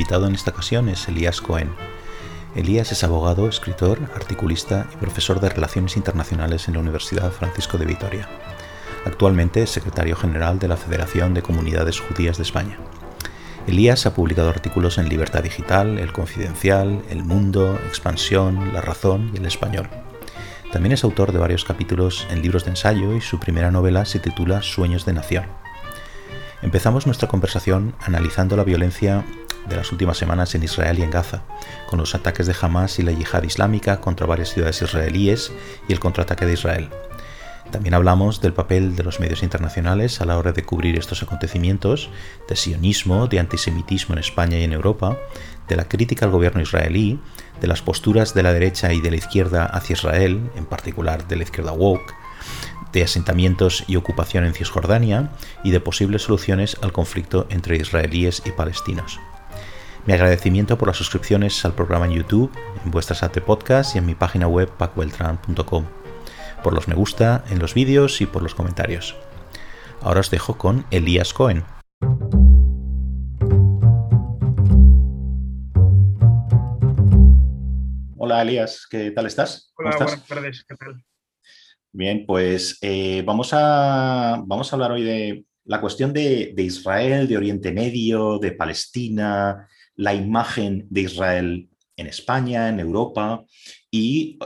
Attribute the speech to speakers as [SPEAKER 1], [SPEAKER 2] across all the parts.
[SPEAKER 1] Invitado en esta ocasión es Elías Cohen. Elías es abogado, escritor, articulista y profesor de Relaciones Internacionales en la Universidad Francisco de Vitoria. Actualmente es secretario general de la Federación de Comunidades Judías de España. Elías ha publicado artículos en Libertad Digital, El Confidencial, El Mundo, Expansión, La Razón y El Español. También es autor de varios capítulos en libros de ensayo y su primera novela se titula Sueños de Nación. Empezamos nuestra conversación analizando la violencia de las últimas semanas en Israel y en Gaza, con los ataques de Hamas y la yihad islámica contra varias ciudades israelíes y el contraataque de Israel. También hablamos del papel de los medios internacionales a la hora de cubrir estos acontecimientos, de sionismo, de antisemitismo en España y en Europa, de la crítica al gobierno israelí, de las posturas de la derecha y de la izquierda hacia Israel, en particular de la izquierda woke, de asentamientos y ocupación en Cisjordania y de posibles soluciones al conflicto entre israelíes y palestinos. Mi agradecimiento por las suscripciones al programa en YouTube, en vuestras AT Podcast y en mi página web pacweltran.com, por los me gusta en los vídeos y por los comentarios. Ahora os dejo con Elías Cohen. Hola Elías, ¿qué tal estás?
[SPEAKER 2] Hola, buenas tardes, ¿qué tal?
[SPEAKER 1] Bien, pues eh, vamos, a, vamos a hablar hoy de la cuestión de, Israel, de Oriente Medio, de Palestina, la imagen de Israel en España, en Europa y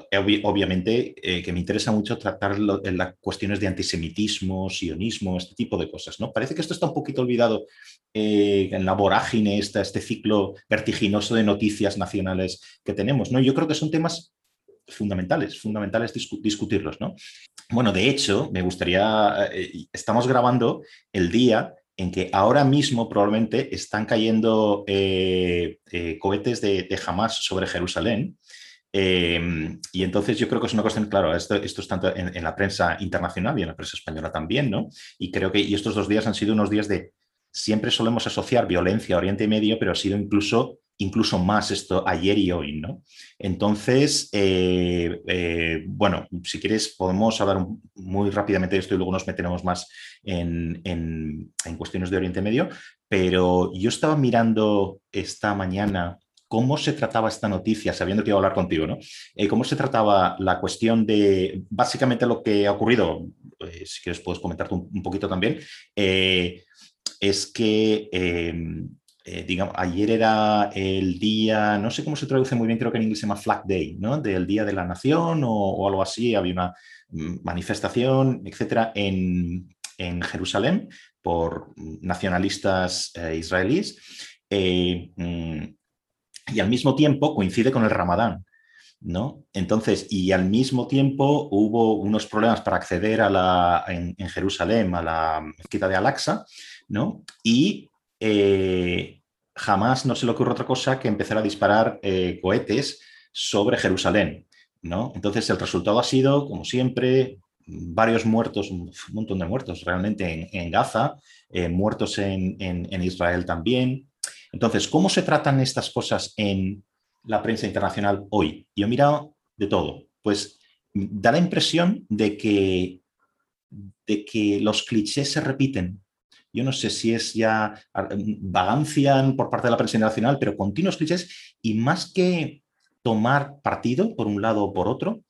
[SPEAKER 1] obviamente eh, que me interesa mucho tratar en las cuestiones de antisemitismo, sionismo, este tipo de cosas. ¿no? Parece que esto está un poquito olvidado eh, en la vorágine, este ciclo vertiginoso de noticias nacionales que tenemos. ¿no? Yo creo que son temas fundamentales, fundamentales discutirlos, ¿no? Bueno, de hecho, me gustaría, eh, estamos grabando el día en que ahora mismo probablemente están cayendo eh, eh, cohetes de, de, Hamas sobre Jerusalén. Em, y entonces yo creo que es una cuestión, claro, esto, esto está en, en, la prensa internacional y en la prensa española también, ¿no? Y creo que y estos dos días han sido unos días de, siempre solemos asociar violencia a Oriente Medio, pero ha sido incluso incluso más esto ayer y hoy, ¿no? Entonces, eh, eh, bueno, si quieres podemos hablar muy rápidamente de esto y luego nos meteremos más en, cuestiones de Oriente Medio, pero yo estaba mirando esta mañana cómo se trataba esta noticia, sabiendo que iba a hablar contigo, ¿no? Eh, cómo se trataba la cuestión de básicamente lo que ha ocurrido, si quieres puedes comentarte un, un poquito también, es que eh, digamos, ayer era el día, no sé cómo se traduce muy bien, creo que en inglés se llama Flag Day, ¿no? Del Día de la Nación o, algo así, había una mm, manifestación, etcétera, en, Jerusalén por nacionalistas eh, israelíes. Eh, mm, y al mismo tiempo coincide con el Ramadán. ¿No? Entonces, y al mismo tiempo hubo unos problemas para acceder a la, en, Jerusalén a la mezquita de Al-Aqsa, ¿no? Y eh, jamás no se le ocurre otra cosa que empezar a disparar eh, cohetes sobre Jerusalén. ¿no? Entonces el resultado ha sido, como siempre, varios muertos, un montón de muertos realmente en, Gaza, eh, muertos en, Israel también. Entonces, ¿cómo se tratan estas cosas en la prensa internacional hoy? Yo he mirado de todo. Pues da la impresión de que, de que los clichés se repiten yo no sé si es ya vagancia por parte de la prensa nacional, pero continuos clichés y más que tomar partido por un lado o por otro,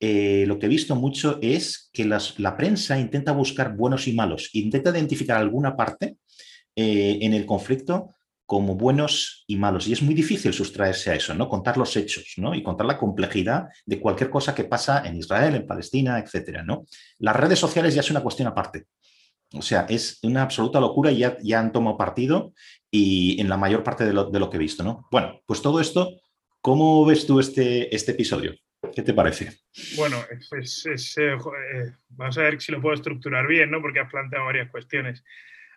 [SPEAKER 1] eh, lo que he visto mucho es que la prensa intenta buscar buenos y malos, intenta identificar alguna parte eh, en el conflicto como buenos y malos. Y es muy difícil sustraerse a eso, ¿no? Contar los hechos, ¿no? Y contar la complejidad de cualquier cosa que pasa en Israel, en Palestina, etcétera, ¿no? Las redes sociales ya es una cuestión aparte. O sea, es una absoluta locura y ya, ya han tomado partido y en la mayor parte de lo, de lo, que he visto, ¿no? Bueno, pues todo esto, ¿cómo ves tú este, este episodio? ¿Qué te parece?
[SPEAKER 2] Bueno, es, eh, eh, vamos a ver si lo puedo estructurar bien, ¿no? Porque has planteado varias cuestiones.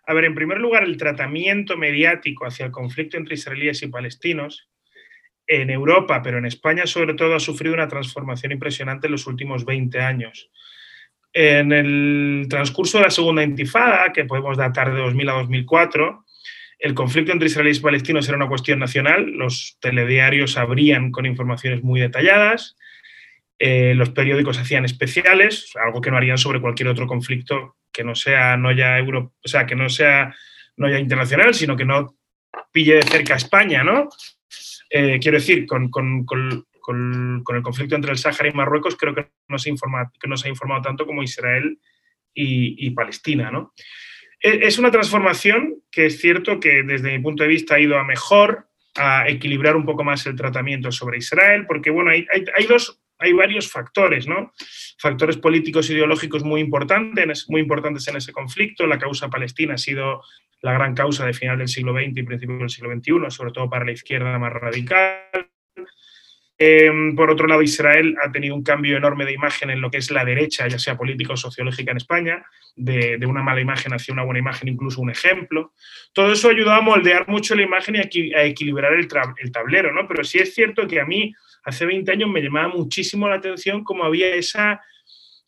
[SPEAKER 2] A ver, en primer lugar, el tratamiento mediático hacia el conflicto entre israelíes y palestinos en Europa, pero en España sobre todo, ha sufrido una transformación impresionante en los últimos 20 años. En el transcurso de la segunda intifada, que podemos datar de 2000 a 2004, el conflicto entre israelíes y palestinos era una cuestión nacional, los telediarios abrían con informaciones muy detalladas, eh, los periódicos hacían especiales, algo que no harían sobre cualquier otro conflicto que no sea no ya euro, o sea, que no sea no ya internacional, sino que no pille de cerca a España, ¿no? Eh, quiero decir, con, el conflicto entre el Sáhara y Marruecos, creo que no se, informa, que no se ha informado tanto como Israel y, Palestina, ¿no? E, es una transformación que es cierto que desde mi punto de vista ha ido a mejor, a equilibrar un poco más el tratamiento sobre Israel, porque bueno, hay, hay, dos, hay varios factores, ¿no? Factores políticos ideológicos muy importantes, muy importantes en ese conflicto. La causa palestina ha sido la gran causa de final del siglo XX y principio del siglo XXI, sobre todo para la izquierda más radical. Em, por otro lado, Israel ha tenido un cambio enorme de imagen en lo que es la derecha, ya sea política o sociológica en España, de, una mala imagen hacia una buena imagen, incluso un ejemplo. Todo eso ha ayudado a moldear mucho la imagen y a, equilibrar el, tablero, ¿no? Pero sí es cierto que a mí hace 20 años me llamaba muchísimo la atención cómo había esa,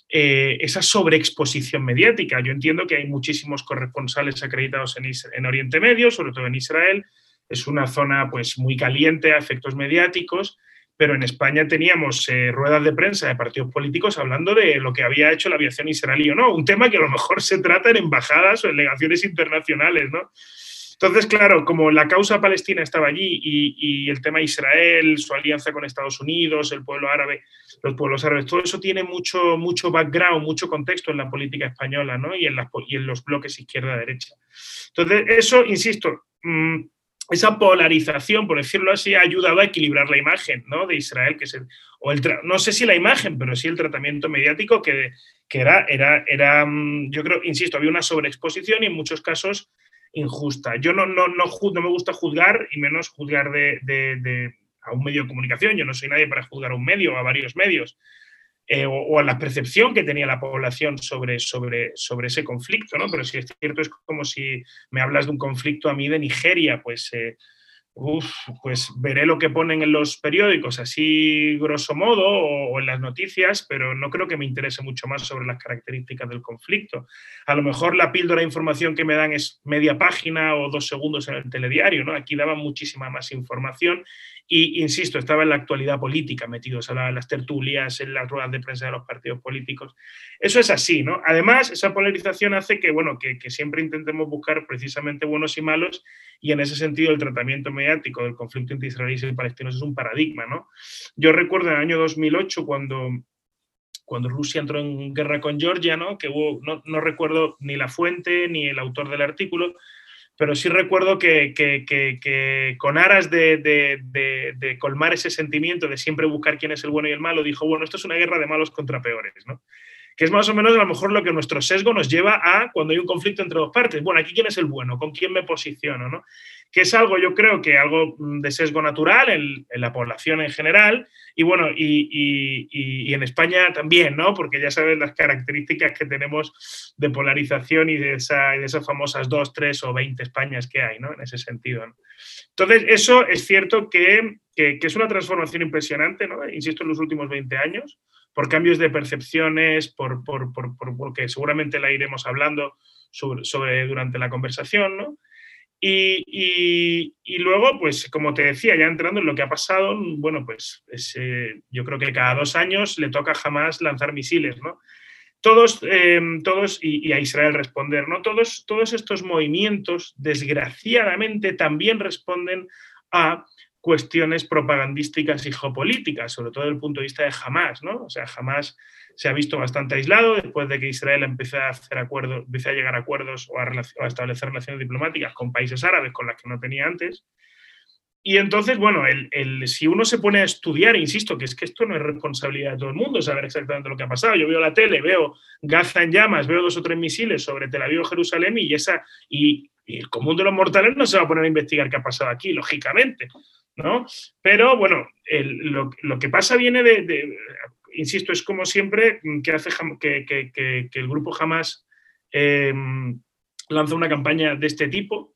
[SPEAKER 2] eh, sobreexposición mediática. Yo entiendo que hay muchísimos corresponsales acreditados en, en Oriente Medio, sobre todo en Israel. Es una zona pues, muy caliente a efectos mediáticos pero en España teníamos eh, ruedas de prensa de partidos políticos hablando de lo que había hecho la aviación israelí o no, un tema que a lo mejor se trata en embajadas o en legaciones internacionales, ¿no? Entonces, claro, como la causa palestina estaba allí y, el tema Israel, su alianza con Estados Unidos, el pueblo árabe, los pueblos árabes, todo eso tiene mucho, mucho background, mucho contexto en la política española ¿no? y, en y en los bloques izquierda-derecha. Entonces, eso, insisto, mm, esa polarización, por decirlo así, ha ayudado a equilibrar la imagen ¿no? de Israel, que es o el no sé si la imagen, pero sí el tratamiento mediático que, que era, era, era, mm, yo creo, insisto, había una sobreexposición y en muchos casos injusta. Yo no, no, no, no me gusta juzgar y menos juzgar de, de, a un medio de comunicación, yo no soy nadie para juzgar a un medio a varios medios, eh, o, a la percepción que tenía la población sobre, sobre, sobre ese conflicto, ¿no? Pero si es cierto, es como si me hablas de un conflicto a mí de Nigeria, pues, eh, pues veré lo que ponen en los periódicos, así grosso modo, o, en las noticias, pero no creo que me interese mucho más sobre las características del conflicto. A lo mejor la píldora de información que me dan es media página o dos segundos en el telediario, ¿no? Aquí daban muchísima más información y, insisto, estaba en la actualidad política, metidos en las tertulias, en las ruedas de prensa de los partidos políticos. Eso es así, ¿no? Además, esa polarización hace que, bueno, que, siempre intentemos buscar precisamente buenos y malos, y en ese sentido el tratamiento mediático del conflicto entre israelíes y palestinos es un paradigma, ¿no? Yo recuerdo en el año 2008, cuando, cuando Rusia entró en guerra con Georgia, ¿no? Que hubo, no, no recuerdo ni la fuente ni el autor del artículo, pero sí recuerdo que, con aras de, colmar ese sentimiento de siempre buscar quién es el bueno y el malo, dijo, bueno, esto es una guerra de malos contra peores, ¿no? Que es más o menos a lo mejor lo que nuestro sesgo nos lleva a cuando hay un conflicto entre dos partes. Bueno, aquí quién es el bueno, con quién me posiciono, ¿no? que es algo, yo creo que algo mm, de sesgo natural en, la población en general y bueno, y, en España también, ¿no? Porque ya sabes las características que tenemos de polarización y de, esa, de esas famosas dos, tres o veinte Españas que hay, ¿no? En ese sentido. Entonces, eso es cierto que, es una transformación impresionante, ¿no? Insisto, en los últimos 20 años, por cambios de percepciones, por, por, por, porque seguramente la iremos hablando sobre, durante la conversación, ¿no? Y, luego, pues como te decía, ya entrando en lo que ha pasado, bueno, pues eh, yo creo que cada dos años le toca jamás lanzar misiles, ¿no? Todos, em, todos y, a Israel responder, ¿no? Todos, todos estos movimientos, desgraciadamente, también responden a cuestiones propagandísticas y geopolíticas, sobre todo desde el punto de vista de Hamas, ¿no? O sea, Hamas se ha visto bastante aislado después de que Israel empezó a hacer acuerdos, a llegar a acuerdos o a, establecer relaciones diplomáticas con países árabes con las que no tenía antes. Y entonces, bueno, si uno se pone a estudiar, insisto, que es que esto no es responsabilidad de todo el mundo saber exactamente lo que ha pasado. Yo veo la tele, veo Gaza en llamas, veo dos o tres misiles sobre Tel Aviv o Jerusalén y, esa, y, el común de los mortales no se va a poner a investigar qué ha pasado aquí, lógicamente. ¿no? Pero bueno, lo, que pasa viene de, insisto, es como siempre que, hace, que, el grupo jamás eh, lanza una campaña de este tipo.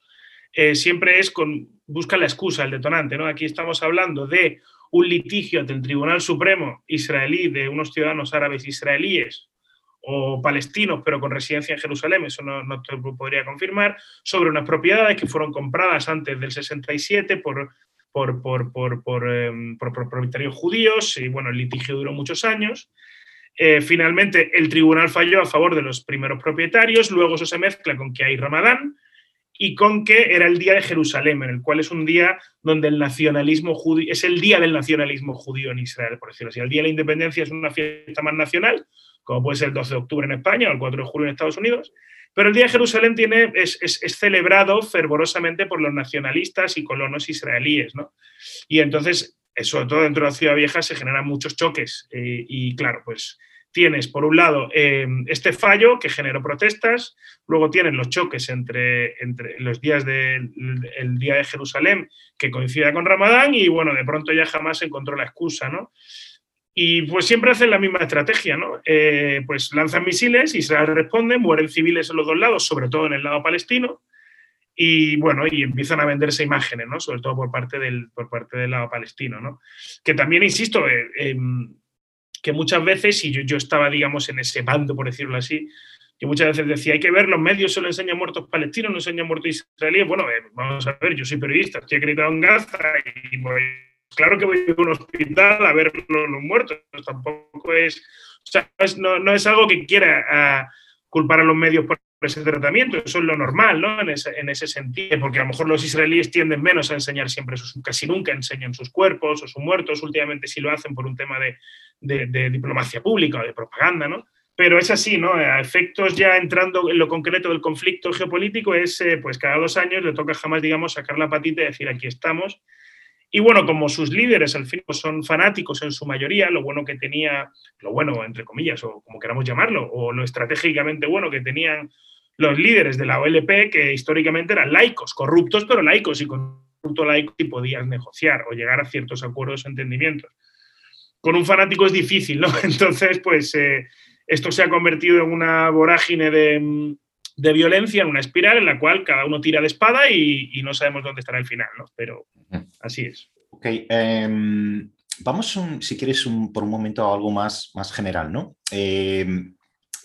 [SPEAKER 2] Eh, siempre es con, busca la excusa, el detonante. ¿no? Aquí estamos hablando de un litigio ante el Tribunal Supremo israelí de unos ciudadanos árabes israelíes o palestinos, pero con residencia en Jerusalén, eso no, te podría confirmar, sobre unas propiedades que fueron compradas antes del 67 por por, por, por, por, em, propietarios judíos y bueno, el litigio duró muchos años. Eh, finalmente, el tribunal falló a favor de los primeros propietarios, luego eso se mezcla con que hay Ramadán y con que era el día de Jerusalén, en el cual es un día donde el nacionalismo judío, es el día del nacionalismo judío en Israel, por decirlo así. El día de la independencia es una fiesta más nacional, como puede ser el 12 de octubre en España o el 4 de julio en Estados Unidos, pero el día de Jerusalén tiene, es, celebrado fervorosamente por los nacionalistas y colonos israelíes, ¿no? Y entonces, sobre todo dentro de la ciudad vieja, se generan muchos choques eh, y claro, pues tienes, por un lado, eh, este fallo que generó protestas, luego tienes los choques entre, los días del día de Jerusalén, que coincide con Ramadán, y bueno, de pronto ya jamás encontró la excusa, ¿no? Y pues siempre hacen la misma estrategia, ¿no? Eh, pues lanzan misiles, Israel responde, mueren civiles en los dos lados, sobre todo en el lado palestino, y bueno, y empiezan a venderse imágenes, ¿no? Sobre todo por parte del, por parte del lado palestino, ¿no? Que también, insisto, eh, em, que muchas veces, y yo, estaba, digamos, en ese bando, por decirlo así, que muchas veces decía, hay que ver, los medios solo enseñan muertos palestinos, no enseñan muertos israelíes. Bueno, eh, vamos a ver, yo soy periodista, estoy acreditado en Gaza y voy, claro que voy a un hospital a ver los, muertos, tampoco es, o sea, no, es algo que quiera ah, culpar a los medios por ese tratamiento, eso es lo normal, ¿no? En ese, en ese, sentido, porque a lo mejor los israelíes tienden menos a enseñar siempre, sus, casi nunca enseñan sus cuerpos o sus muertos, últimamente sí lo hacen por un tema de, de, diplomacia pública o de propaganda, ¿no? Pero es así, ¿no? A efectos ya entrando en lo concreto del conflicto geopolítico, es eh, pues cada dos años le toca jamás, digamos, sacar la patita y decir aquí estamos. Y bueno, como sus líderes al fin pues, son fanáticos en su mayoría, lo bueno que tenía, lo bueno entre comillas, o como queramos llamarlo, o lo estratégicamente bueno que tenían los líderes de la OLP, que históricamente eran laicos, corruptos pero laicos, y con corrupto laico y podías negociar o llegar a ciertos acuerdos o entendimientos con un fanático es difícil, ¿no? Entonces, pues eh, esto se ha convertido en una vorágine de, violencia, en una espiral en la cual cada uno tira de espada y, no sabemos dónde estará el final, ¿no? Pero así es.
[SPEAKER 1] Ok, em, vamos, si quieres, por un momento a algo más, más general, ¿no? Em,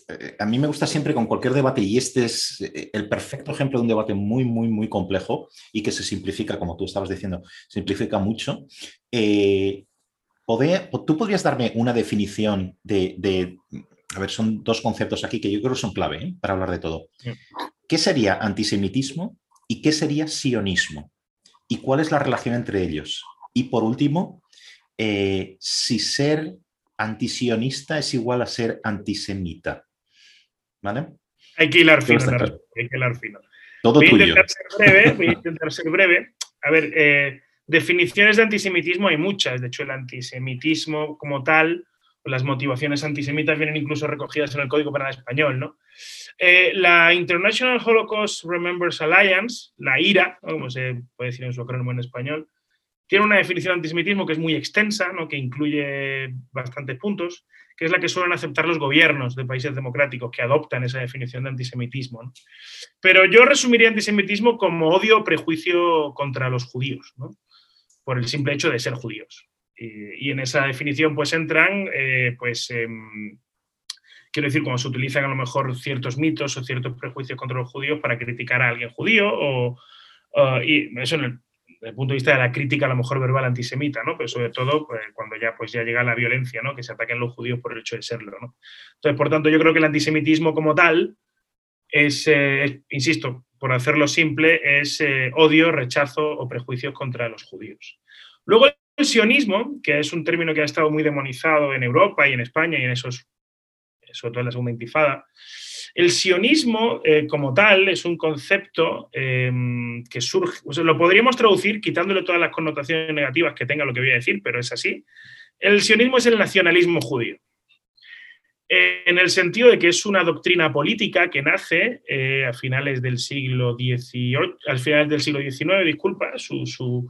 [SPEAKER 1] eh, a mí me gusta siempre con cualquier debate, y este es eh, el perfecto ejemplo de un debate muy, muy, muy complejo y que se simplifica, como tú estabas diciendo, simplifica mucho. ¿Tú podrías darme una definición de, a ver, son dos conceptos aquí que yo creo que son clave ¿eh? para hablar de todo. ¿Qué sería antisemitismo y qué sería sionismo? ¿Y cuál es la relación entre ellos? Y por último, eh, si ser antisionista es igual a ser antisemita. ¿Vale?
[SPEAKER 2] Hay que hilar fino, hay que hilar fino. Todo voy a intentar ser breve, voy a intentar ser breve. A ver, eh, Definiciones de antisemitismo hay muchas. De hecho, el antisemitismo como tal, las motivaciones antisemitas vienen incluso recogidas en el Código Penal Español. ¿no? Eh, la International Holocaust Remembers Alliance, la IRA, como se puede decir en su acrónimo en español, tiene una definición de antisemitismo que es muy extensa, ¿no? que incluye bastantes puntos, que es la que suelen aceptar los gobiernos de países democráticos que adoptan esa definición de antisemitismo. Pero yo resumiría antisemitismo como odio o prejuicio contra los judíos. ¿no? por el simple hecho de ser judíos. Y, en esa definición pues entran, eh, pues, em, quiero decir, cuando se utilizan a lo mejor ciertos mitos o ciertos prejuicios contra los judíos para criticar a alguien judío, o, y eso en el, desde el punto de vista de la crítica a lo mejor verbal antisemita, ¿no? Pero sobre todo pues, cuando ya, pues, ya llega la violencia, ¿no? Que se ataquen los judíos por el hecho de serlo, ¿no? Entonces, por tanto, yo creo que el antisemitismo como tal es, eh, insisto, por hacerlo simple, es eh, odio, rechazo o prejuicios contra los judíos. Luego el sionismo, que es un término que ha estado muy demonizado en Europa y en España y en esos, sobre todo en la segunda intifada, el sionismo eh, como tal es un concepto em, que surge, lo podríamos traducir quitándole todas las connotaciones negativas que tenga lo que voy a decir, pero es así. El sionismo es el nacionalismo judío en el sentido de que es una doctrina política que nace eh, a finales del siglo XVIII, al final del siglo XIX, disculpa, su,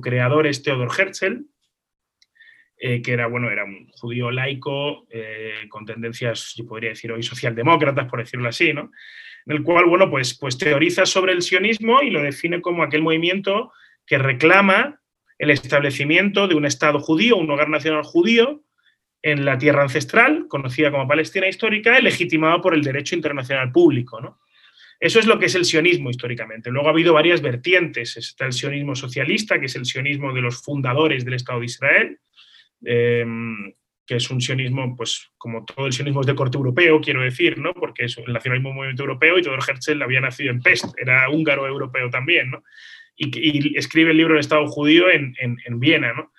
[SPEAKER 2] creador es Theodor Herzl, eh, que era, bueno, era un judío laico eh, con tendencias, yo podría decir hoy, socialdemócratas, por decirlo así, ¿no? En el cual, bueno, pues, pues teoriza sobre el sionismo y lo define como aquel movimiento que reclama el establecimiento de un Estado judío, un hogar nacional judío, en la tierra ancestral, conocida como Palestina histórica, legitimado por el derecho internacional público. ¿no? Eso es lo que es el sionismo históricamente. Luego ha habido varias vertientes. Está el sionismo socialista, que es el sionismo de los fundadores del Estado de Israel, eh, que es un sionismo, pues como todo el sionismo es de corte europeo, quiero decir, ¿no? Porque es el nacionalismo un movimiento europeo y todo Herzl había nacido en Pest, era húngaro europeo también, ¿no? Y, escribe el libro El Estado judío en, en, Viena, ¿no?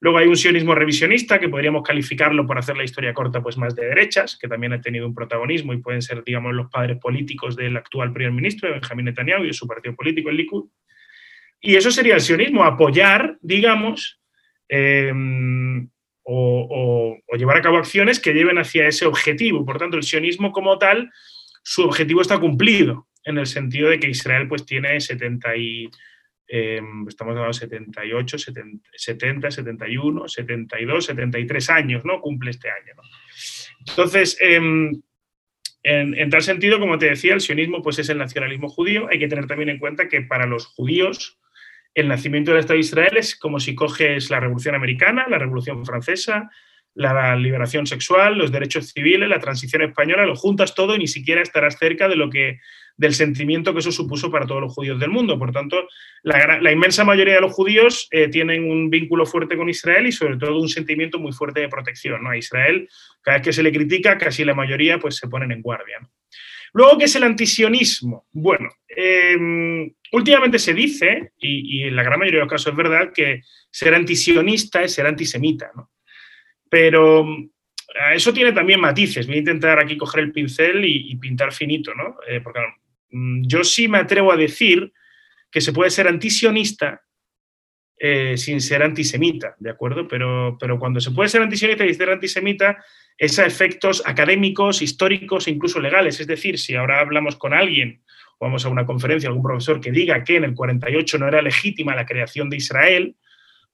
[SPEAKER 2] Luego hay un sionismo revisionista, que podríamos calificarlo, por hacer la historia corta, pues más de derechas, que también ha tenido un protagonismo y pueden ser, digamos, los padres políticos del actual primer ministro, Benjamín Netanyahu, y de su partido político, el Likud. Y eso sería el sionismo, apoyar, digamos, eh, o, llevar a cabo acciones que lleven hacia ese objetivo. Por tanto, el sionismo como tal, su objetivo está cumplido, en el sentido de que Israel pues tiene 70 y, em, estamos hablando de 78, 70, 71, 72, 73 años, ¿no? Cumple este año, Entonces, em, en, en, tal sentido, como te decía, el sionismo pues, es el nacionalismo judío. Hay que tener también en cuenta que para los judíos el nacimiento del Estado de Israel es como si coges la Revolución Americana, la Revolución Francesa, la liberación sexual, los derechos civiles, la transición española, lo juntas todo y ni siquiera estarás cerca de lo que del sentimiento que eso supuso para todos los judíos del mundo. Por tanto, la, inmensa mayoría de los judíos eh, tienen un vínculo fuerte con Israel y sobre todo un sentimiento muy fuerte de protección. ¿no? A Israel, cada vez que se le critica, casi la mayoría pues, se ponen en guardia. Luego, ¿qué es el antisionismo? Bueno, em, últimamente se dice, y, en la gran mayoría de los casos es verdad, que ser antisionista es ser antisemita, ¿no? Pero eso tiene también matices. Voy a intentar aquí coger el pincel y, pintar finito, ¿no? Eh, porque mm, yo sí me atrevo a decir que se puede ser antisionista eh, sin ser antisemita, ¿de acuerdo? Pero, pero cuando se puede ser antisionista y ser antisemita, es a efectos académicos, históricos e incluso legales. Es decir, si ahora hablamos con alguien o vamos a una conferencia, algún profesor que diga que en el 48 no era legítima la creación de Israel,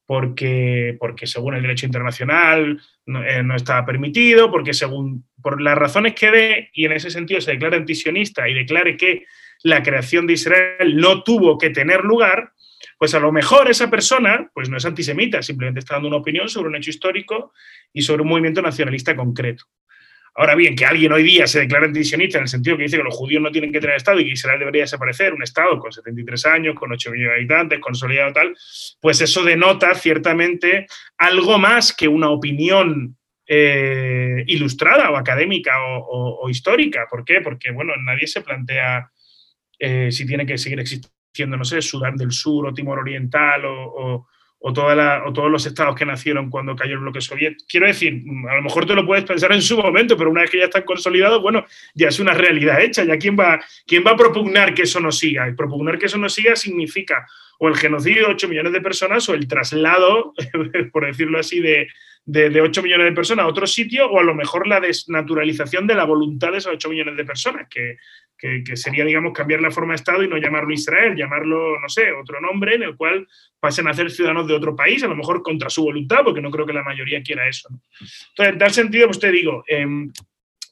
[SPEAKER 2] porque, porque según el derecho internacional no, eh, no, estaba permitido, porque según por las razones que dé, y en ese sentido se declara antisionista y declare que la creación de Israel no tuvo que tener lugar, pues a lo mejor esa persona pues no es antisemita, simplemente está dando una opinión sobre un hecho histórico y sobre un movimiento nacionalista concreto. Ahora bien, que alguien hoy día se declara antisionista en el sentido que dice que los judíos no tienen que tener Estado y que Israel debería desaparecer, un Estado con 73 años, con 8 millones de habitantes, consolidado tal, pues eso denota ciertamente algo más que una opinión eh, ilustrada o académica o, histórica. ¿Por qué? Porque, bueno, nadie se plantea eh, si tiene que seguir existiendo no sé, Sudán del Sur o Timor Oriental o, todos los estados que nacieron cuando cayó el bloque soviético. Quiero decir, a lo mejor te lo puedes pensar en su momento, pero una vez que ya están consolidados, bueno, ya es una realidad hecha. ¿Ya quién va, quién va a propugnar que eso no siga? Y propugnar que eso no siga significa o el genocidio de 8 millones de personas o el traslado, por decirlo así, de, de, 8 millones de personas a otro sitio o a lo mejor la desnaturalización de la voluntad de esos 8 millones de personas, que, que, sería, digamos, cambiar la forma de Estado y no llamarlo Israel, llamarlo, no sé, otro nombre en el cual pasen a ser ciudadanos de otro país, a lo mejor contra su voluntad, porque no creo que la mayoría quiera eso. Entonces, en tal sentido, pues te digo, em,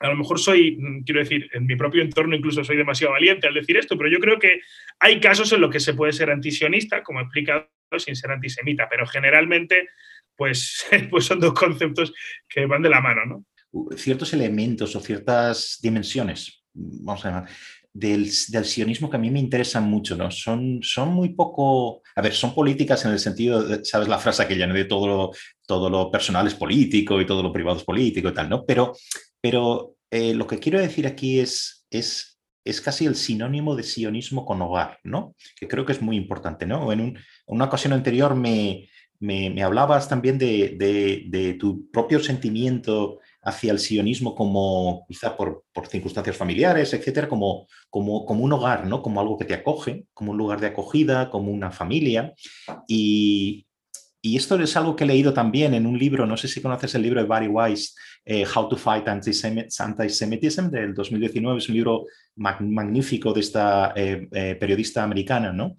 [SPEAKER 2] a lo mejor soy, quiero decir, en mi propio entorno incluso soy demasiado valiente al decir esto, pero yo creo que hay casos en los que se puede ser antisionista, como he explicado, sin ser antisemita, pero generalmente pues, pues son dos conceptos que van de la mano, ¿no?
[SPEAKER 1] Ciertos elementos o ciertas dimensiones, vamos a llamar, del, sionismo que a mí me interesan mucho, ¿no? Son, son muy poco, a ver, son políticas en el sentido, ¿sabes la frase que ya de todo lo, todo lo personal es político y todo lo privado es político y tal, ¿no? Pero, pero eh, lo que quiero decir aquí es, es, es casi el sinónimo de sionismo con hogar, ¿no? Que creo que es muy importante, ¿no? En, en una ocasión anterior me, me, hablabas también de, tu propio sentimiento hacia el sionismo como quizá por, circunstancias familiares, etcétera, como, como, como, un hogar, ¿no? Como algo que te acoge, como un lugar de acogida, como una familia. Y, esto es algo que he leído también en un libro, no sé si conoces el libro de Barry Weiss, eh, How to Fight Antisemitism, del 2019, es un libro magnífico de esta eh, eh, periodista americana, ¿no?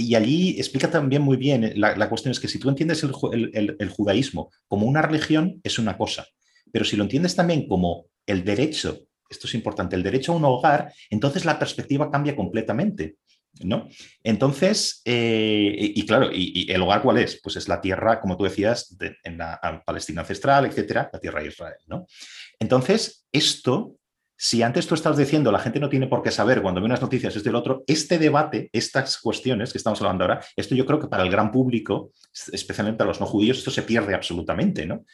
[SPEAKER 1] Y allí explica también muy bien, eh, la, cuestión es que si tú entiendes el, judaísmo como una religión, es una cosa, pero si lo entiendes también como el derecho, esto es importante, el derecho a un hogar, entonces la perspectiva cambia completamente. ¿No? Entonces, eh, y, claro, y, el hogar cuál es? Pues es la tierra, como tú decías, en la Palestina ancestral, etcétera, la tierra de Israel, ¿no? Entonces, esto si antes tú estás diciendo la gente no tiene por qué saber cuando ve unas noticias esto y lo otro, este debate, estas cuestiones que estamos hablando ahora, esto yo creo que para el gran público, especialmente para los no judíos, esto se pierde absolutamente, ¿no?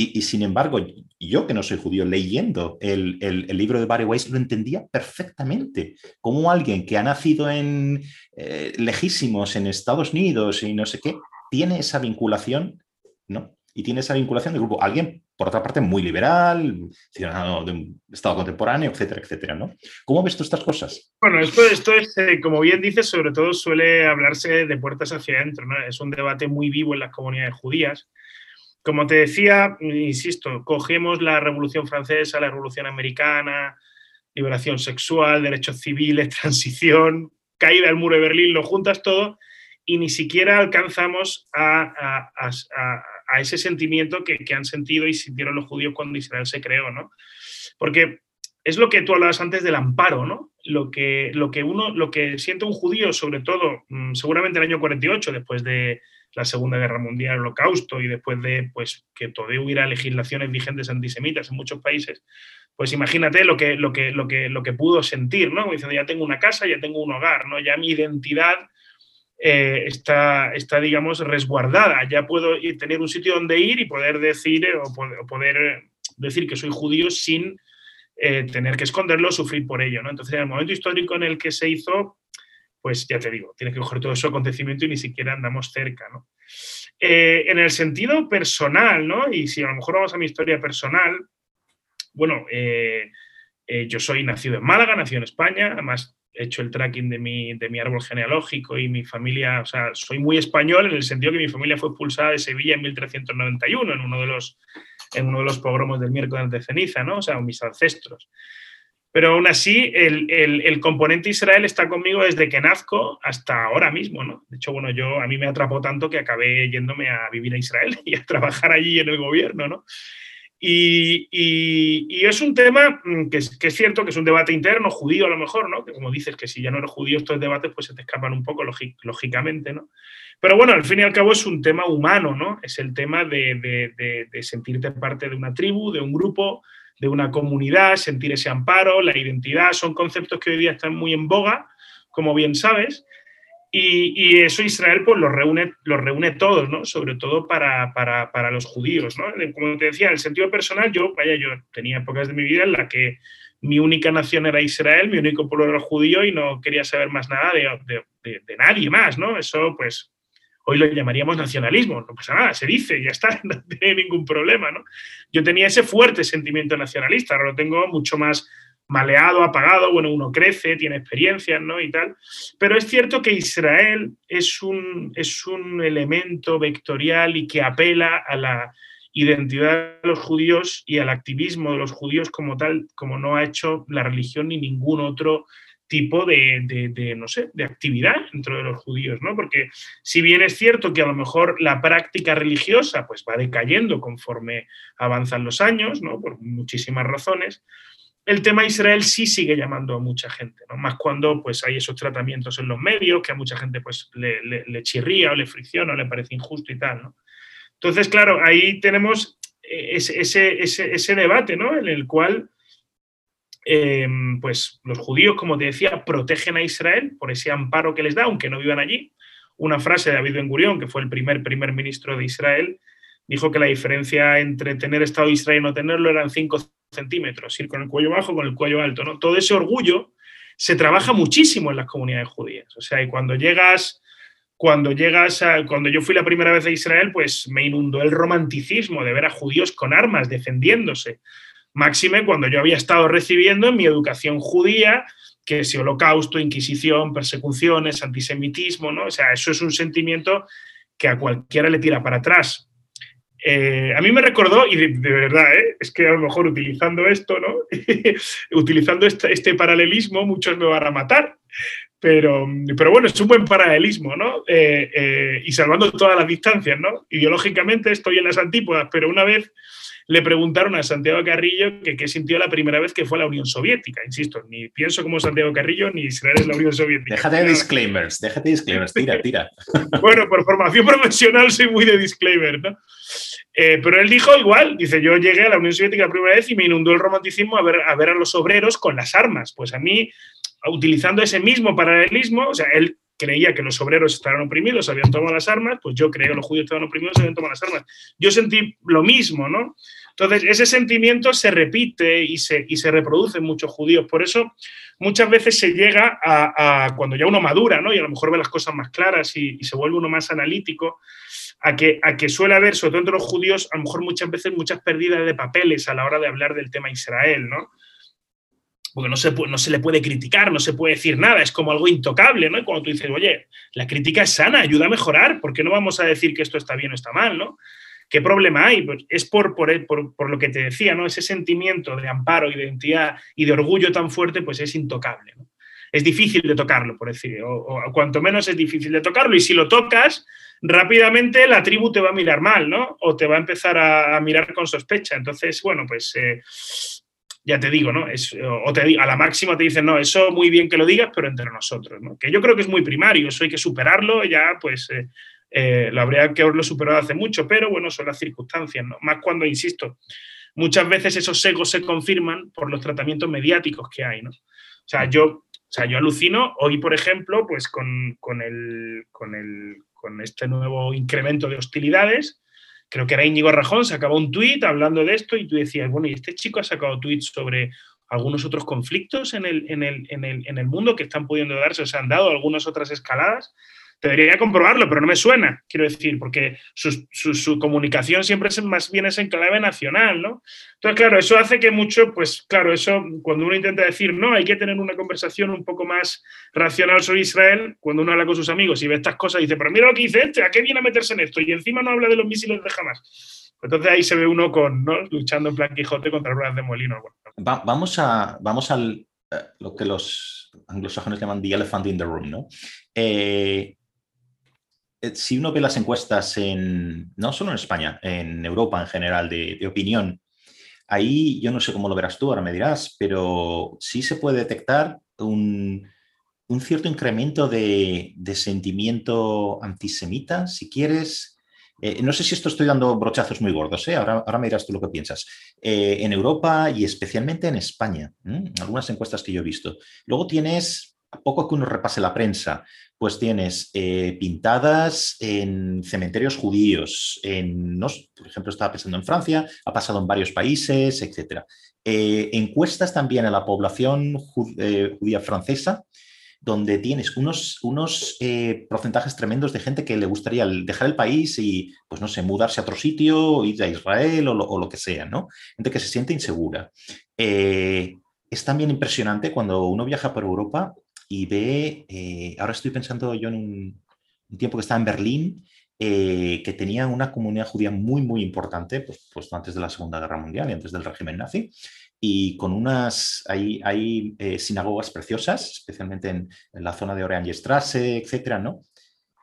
[SPEAKER 1] Y, sin embargo, yo que no soy judío, leyendo el, libro de Barry Weiss, lo entendía perfectamente. Como alguien que ha nacido en eh, lejísimos en Estados Unidos y no sé qué, tiene esa vinculación, ¿no? Y tiene esa vinculación de grupo. Alguien, por otra parte, muy liberal, ciudadano de un Estado contemporáneo, etcétera, etcétera, ¿no? ¿Cómo ves tú estas cosas?
[SPEAKER 2] Bueno, esto, esto es, eh, como bien dices, sobre todo suele hablarse de puertas hacia adentro, ¿no? Es un debate muy vivo en las comunidades judías como te decía, insisto, cogemos la Revolución Francesa, la Revolución Americana, liberación sexual, derechos civiles, transición, caída del muro de Berlín, lo juntas todo y ni siquiera alcanzamos a, ese sentimiento que, han sentido y sintieron los judíos cuando Israel se creó, ¿no? Porque es lo que tú hablabas antes del amparo, ¿no? Lo que, lo que uno, lo que siente un judío, sobre todo, mm, seguramente el año 48, después de, la Segunda Guerra Mundial, el Holocausto y después de pues, que todavía hubiera legislaciones vigentes antisemitas en muchos países, pues imagínate lo que, lo que, lo que, lo que pudo sentir, ¿no? Diciendo, ya tengo una casa, ya tengo un hogar, ¿no? Ya mi identidad eh, está, está, digamos, resguardada, ya puedo ir, tener un sitio donde ir y poder decir, eh, o poder, decir que soy judío sin eh, tener que esconderlo, sufrir por ello, ¿no? Entonces, en el momento histórico en el que se hizo, pues ya te digo, tienes que coger todo ese acontecimiento y ni siquiera andamos cerca, ¿no? Eh, en el sentido personal, ¿no? Y si a lo mejor vamos a mi historia personal, bueno, eh, eh, yo soy nacido en Málaga, nacido en España, además he hecho el tracking de mi, de mi árbol genealógico y mi familia, o sea, soy muy español en el sentido que mi familia fue expulsada de Sevilla en 1391, en uno de los, en uno de los pogromos del miércoles de ceniza, ¿no? O sea, mis ancestros. Pero aún así, el, componente Israel está conmigo desde que nazco hasta ahora mismo, ¿no? De hecho, bueno, yo a mí me atrapó tanto que acabé yéndome a vivir a Israel y a trabajar allí en el gobierno, ¿no? Y, es un tema mm, que es, cierto que es un debate interno, judío a lo mejor, ¿no? Que como dices, que si ya no eres judío estos debates pues se te escapan un poco, lógicamente, ¿no? Pero bueno, al fin y al cabo es un tema humano, ¿no? Es el tema de sentirte parte de una tribu, de un grupo, de una comunidad, sentir ese amparo, la identidad, son conceptos que hoy día están muy en boga, como bien sabes, y, eso Israel pues los reúne, los reúne todos, ¿no? Sobre todo para, para, los judíos, ¿no? Como te decía, en el sentido personal, yo, vaya, yo tenía épocas de mi vida en la que mi única nación era Israel, mi único pueblo era judío y no quería saber más nada de, de nadie más, ¿no? Eso, pues, Hoy lo llamaríamos nacionalismo, no pasa nada, se dice, ya está, no tiene ningún problema. ¿no? Yo tenía ese fuerte sentimiento nacionalista, ahora lo tengo mucho más maleado, apagado, bueno, uno crece, tiene experiencias, ¿no? Y tal. Pero es cierto que Israel es un, es un elemento vectorial y que apela a la identidad de los judíos y al activismo de los judíos como tal, como no ha hecho la religión ni ningún otro tipo de, no sé, de actividad dentro de los judíos, ¿no? Porque si bien es cierto que a lo mejor la práctica religiosa pues va decayendo conforme avanzan los años, ¿no? Por muchísimas razones, el tema Israel sí sigue llamando a mucha gente, ¿no? Más cuando pues hay esos tratamientos en los medios que a mucha gente pues le, chirría o le fricciona o le parece injusto y tal. Entonces, claro, ahí tenemos ese, ese, ese debate, ¿no? En el cual Em, pues los judíos, como te decía, protegen a Israel por ese amparo que les da, aunque no vivan allí. Una frase de David Ben Gurión, que fue el primer primer ministro de Israel, dijo que la diferencia entre tener Estado de Israel y no tenerlo eran 5 centímetros, ir con el cuello bajo, con el cuello alto. ¿no? Todo ese orgullo se trabaja muchísimo en las comunidades judías. O sea, y cuando llegas, cuando llegas a, cuando yo fui la primera vez a Israel, pues me inundó el romanticismo de ver a judíos con armas defendiéndose Máxime cuando yo había estado recibiendo en mi educación judía, que es holocausto, inquisición, persecuciones, antisemitismo, ¿no? O sea, eso es un sentimiento que a cualquiera le tira para atrás. Eh, a mí me recordó, y de, verdad, ¿eh? es que a lo mejor utilizando esto, ¿no? utilizando este, este, paralelismo, muchos me van a matar, Pero, pero bueno, es un buen paralelismo, ¿no? Eh, eh, y salvando todas las distancias, ¿no? Ideológicamente estoy en las antípodas, pero una vez le preguntaron a Santiago Carrillo que qué sintió la primera vez que fue a la Unión Soviética. Insisto, ni pienso como Santiago Carrillo ni Israel es la Unión Soviética.
[SPEAKER 1] Déjate de disclaimers, déjate de disclaimers, tira, tira.
[SPEAKER 2] bueno, por formación profesional soy muy de disclaimer, ¿no? Eh, pero él dijo igual, dice, yo llegué a la Unión Soviética la primera vez y me inundó el romanticismo a ver, a ver a los obreros con las armas. Pues a mí, utilizando ese mismo paralelismo, o sea, él creía que los obreros estaban oprimidos, habían tomado las armas, pues yo creía que los judíos estaban oprimidos, habían tomado las armas. Yo sentí lo mismo, ¿no? Entonces, ese sentimiento se repite y se, y se reproduce en muchos judíos. Por eso, muchas veces se llega a, cuando ya uno madura, ¿no? Y a lo mejor ve las cosas más claras y, se vuelve uno más analítico, a que, a que suele haber, sobre todo entre los judíos, a lo mejor muchas veces muchas pérdidas de papeles a la hora de hablar del tema Israel, ¿no? porque no se, no se le puede criticar, no se puede decir nada, es como algo intocable, ¿no? Y cuando tú dices, oye, la crítica es sana, ayuda a mejorar, ¿por qué no vamos a decir que esto está bien o está mal, ¿no? ¿Qué problema hay? Pues es por, por, por, lo que te decía, ¿no? Ese sentimiento de amparo, identidad y de orgullo tan fuerte, pues es intocable, ¿no? Es difícil de tocarlo, por decir, o, cuanto menos es difícil de tocarlo, y si lo tocas, rápidamente la tribu te va a mirar mal, ¿no? O te va a empezar a, mirar con sospecha. Entonces, bueno, pues... Eh, ya te digo, ¿no? O te, a la máxima te dicen, no, eso muy bien que lo digas, pero entre nosotros, ¿no? Que yo creo que es muy primario, eso hay que superarlo, ya pues eh, eh, lo habría que haberlo superado hace mucho, pero bueno, son las circunstancias, ¿no? Más cuando, insisto, muchas veces esos egos se confirman por los tratamientos mediáticos que hay, ¿no? O sea, yo, o sea, yo alucino hoy, por ejemplo, pues con, con, el, con, el, con este nuevo incremento de hostilidades, creo que era Íñigo Rajón, sacaba un tuit hablando de esto y tú decías, bueno, y este chico ha sacado tuits sobre algunos otros conflictos en el, en el, en el, en el mundo que están pudiendo darse, o se han dado algunas otras escaladas. Debería comprobarlo, pero no me suena, quiero decir, porque su, comunicación siempre es más bien es en clave nacional, ¿no? Entonces, claro, eso hace que mucho, pues claro, eso cuando uno intenta decir, no, hay que tener una conversación un poco más racional sobre Israel, cuando uno habla con sus amigos y ve estas cosas, dice, pero mira lo que dice este, ¿a qué viene a meterse en esto? Y encima no habla de los misiles de Hamas. Entonces ahí se ve uno con, ¿no? luchando en plan Quijote contra ruedas de molino.
[SPEAKER 1] vamos, a, vamos al eh, lo que los anglosajones llaman the elephant in the room, ¿no? Eh, si uno ve las encuestas en, no solo en España, en Europa en general, de, opinión, ahí yo no sé cómo lo verás tú, ahora me dirás, pero sí se puede detectar un, cierto incremento de, sentimiento antisemita, si quieres. Eh, no sé si esto estoy dando brochazos muy gordos, ¿eh? ahora, ahora me dirás tú lo que piensas. Eh, en Europa y especialmente en España, algunas encuestas que yo he visto. Luego tienes, a poco que uno repase la prensa, pues tienes eh, pintadas en cementerios judíos, en, por ejemplo, estaba pensando en Francia, ha pasado en varios países, etc. Eh, encuestas también a la población eh, judía francesa, donde tienes unos, unos porcentajes tremendos de gente que le gustaría dejar el país y, pues no sé, mudarse a otro sitio, ir a Israel o lo que sea, ¿no? Gente que se siente insegura. es también impresionante cuando uno viaja por Europa y ve, eh, ahora estoy pensando yo en un, tiempo que estaba en Berlín, eh, que tenía una comunidad judía muy, muy importante, pues, antes de la Segunda Guerra Mundial y antes del régimen nazi, y con unas, hay, eh, sinagogas preciosas, especialmente en, la zona de Oranjestrasse, etcétera, ¿no?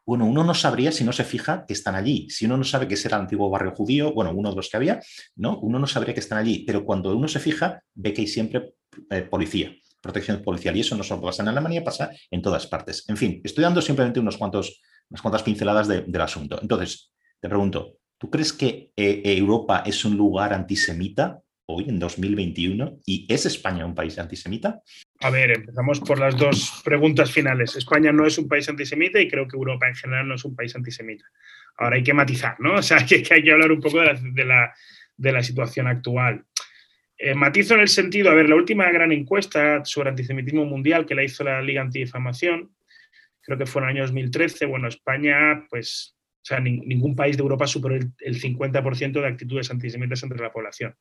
[SPEAKER 1] Bueno, uno no sabría si no se fija que están allí. Si uno no sabe que ese era el antiguo barrio judío, bueno, uno de los que había, ¿no? Uno no sabría que están allí, pero cuando uno se fija, ve que hay siempre policía protección policial. Y eso no solo pasa en Alemania, pasa en todas partes. En fin, estoy dando simplemente unos cuantos, unas cuantas pinceladas del asunto. Entonces, te pregunto, ¿tú crees que eh, Europa es un lugar antisemita hoy, en 2021? ¿Y es España un país antisemita?
[SPEAKER 2] A ver, empezamos por las dos preguntas finales. España no es un país antisemita y creo que Europa en general no es un país antisemita. Ahora hay que matizar, ¿no? O sea, que, hay que hablar un poco de la, de la situación actual. Eh, matizo en el sentido, a ver, la última gran encuesta sobre antisemitismo mundial que la hizo la Liga Antidifamación, creo que fue en el año 2013, bueno, España, pues, o sea, ningún país de Europa superó el, 50% de actitudes antisemitas entre la población.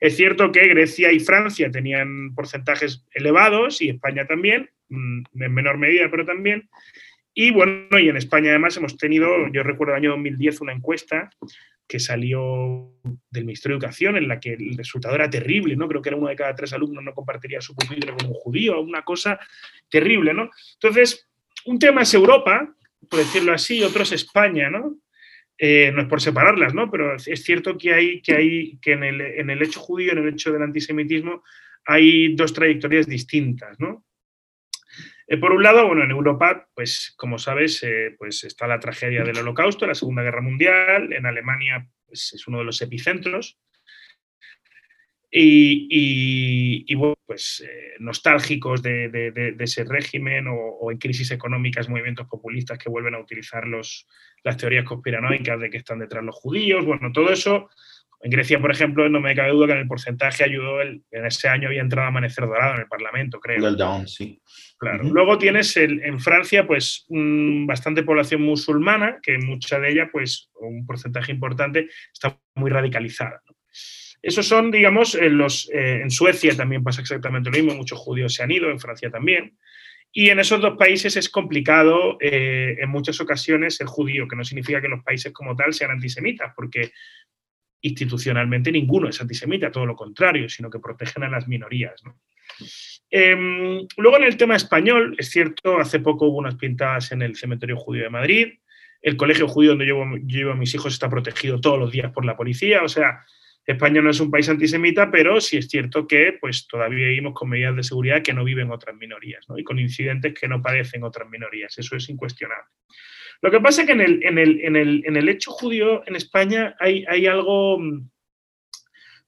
[SPEAKER 2] Es cierto que Grecia y Francia tenían porcentajes elevados y España también, mm, en menor medida, pero también. Y bueno, y en España además hemos tenido, yo recuerdo el año 2010 una encuesta que salió del Ministerio de Educación, en la que el resultado era terrible, ¿no? Creo que era uno de cada tres alumnos no compartiría su pupitre con un judío, una cosa terrible, ¿no? Entonces, un tema es Europa, por decirlo así, otro es España, ¿no? Eh, no es por separarlas, ¿no? Pero es cierto que hay que, hay, que en, el, en el hecho judío, en el hecho del antisemitismo, hay dos trayectorias distintas, ¿no? Eh, por un lado, bueno, en Europa, pues como sabes, eh, pues está la tragedia del Holocausto, la Segunda Guerra Mundial, en Alemania pues, es uno de los epicentros, y, bueno, pues eh, nostálgicos de, ese régimen o, en crisis económicas, movimientos populistas que vuelven a utilizar los, las teorías conspiranoicas de que están detrás los judíos, bueno, todo eso en Grecia, por ejemplo, no me cabe duda que en el porcentaje ayudó, el, en ese año había entrado Amanecer Dorado en el Parlamento, creo.
[SPEAKER 1] Down, sí.
[SPEAKER 2] Claro. Luego tienes el, en Francia, pues, bastante población musulmana, que mucha de ella, pues, un porcentaje importante, está muy radicalizada. Esos son, digamos, en, los, eh, en Suecia también pasa exactamente lo mismo, muchos judíos se han ido, en Francia también. Y en esos dos países es complicado eh, en muchas ocasiones ser judío, que no significa que los países como tal sean antisemitas, porque institucionalmente ninguno es antisemita, todo lo contrario, sino que protegen a las minorías. Em, luego en el tema español, es cierto, hace poco hubo unas pintadas en el cementerio judío de Madrid, el colegio judío donde llevo, llevo a mis hijos está protegido todos los días por la policía, o sea, España no es un país antisemita, pero sí es cierto que pues, todavía vivimos con medidas de seguridad que no viven otras minorías y con incidentes que no padecen otras minorías. Eso es incuestionable. Lo que pasa es que en el, en el, hecho judío en España hay, hay, algo,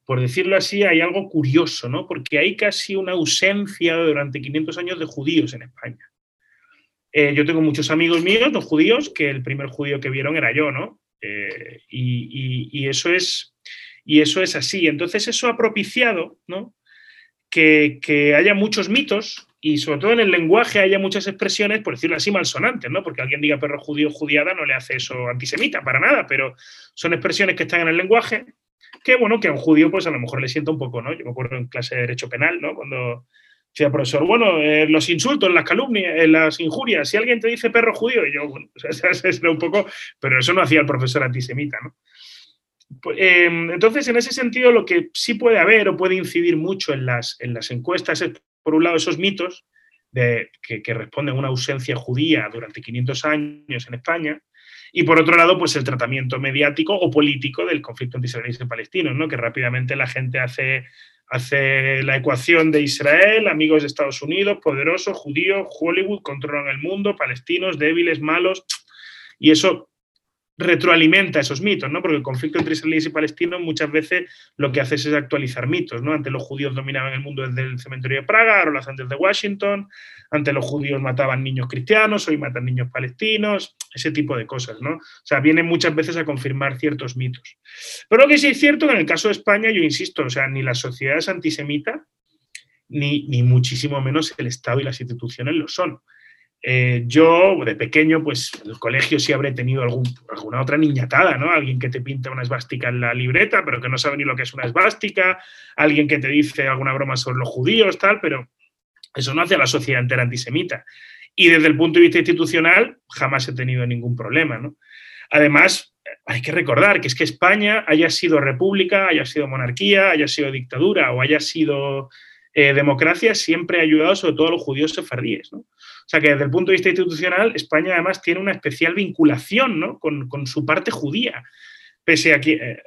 [SPEAKER 2] por decirlo así, hay algo curioso, ¿no? Porque hay casi una ausencia durante 500 años de judíos en España. Eh, yo tengo muchos amigos míos, los judíos, que el primer judío que vieron era yo, ¿no? Eh, y, eso es, y eso es así. Entonces eso ha propiciado. Que, haya muchos mitos y sobre todo en el lenguaje haya muchas expresiones, por decirlo así, malsonantes, ¿no? Porque alguien diga perro judío judiada no le hace eso antisemita, para nada, pero son expresiones que están en el lenguaje que, bueno, que a un judío pues a lo mejor le sienta un poco, ¿no? Yo me acuerdo en clase de Derecho Penal, ¿no? Cuando decía profesor, bueno, eh, los insultos, las calumnias, eh, las injurias, si alguien te dice perro judío, yo, bueno, un poco, pero eso no hacía el profesor antisemita, ¿no? Pues, em, entonces, en ese sentido, lo que sí puede haber o puede incidir mucho en las, en las encuestas es por un lado, esos mitos de, que, responden a una ausencia judía durante 500 años en España, y por otro lado, pues el tratamiento mediático o político del conflicto entre israelíes y palestinos, ¿no? que rápidamente la gente hace, hace la ecuación de Israel, amigos de Estados Unidos, poderosos, judíos, Hollywood, controlan el mundo, palestinos, débiles, malos, y eso retroalimenta esos mitos, ¿no? Porque el conflicto entre israelíes y palestinos muchas veces lo que hace es actualizar mitos, ¿no? Antes los judíos dominaban el mundo desde el cementerio de Praga, ahora las antes de Washington, antes los judíos mataban niños cristianos, hoy matan niños palestinos, ese tipo de cosas, ¿no? O sea, vienen muchas veces a confirmar ciertos mitos. Pero lo que sí es cierto que en el caso de España, yo insisto, o sea, ni la sociedad es antisemita, ni, ni muchísimo menos el Estado y las instituciones lo son. Eh, yo, de pequeño, pues en el colegio sí habré tenido algún, alguna otra niñatada, ¿no? Alguien que te pinta una esvástica en la libreta, pero que no sabe ni lo que es una esvástica, alguien que te dice alguna broma sobre los judíos, tal, pero eso no hace a la sociedad entera antisemita. Y desde el punto de vista institucional, jamás he tenido ningún problema, ¿no? Además, hay que recordar que es que España haya sido república, haya sido monarquía, haya sido dictadura o haya sido eh, democracia, siempre ha ayudado sobre todo a los judíos sefardíes, ¿no? O sea que desde el punto de vista institucional, España además tiene una especial vinculación con, su parte judía, pese a que, eh,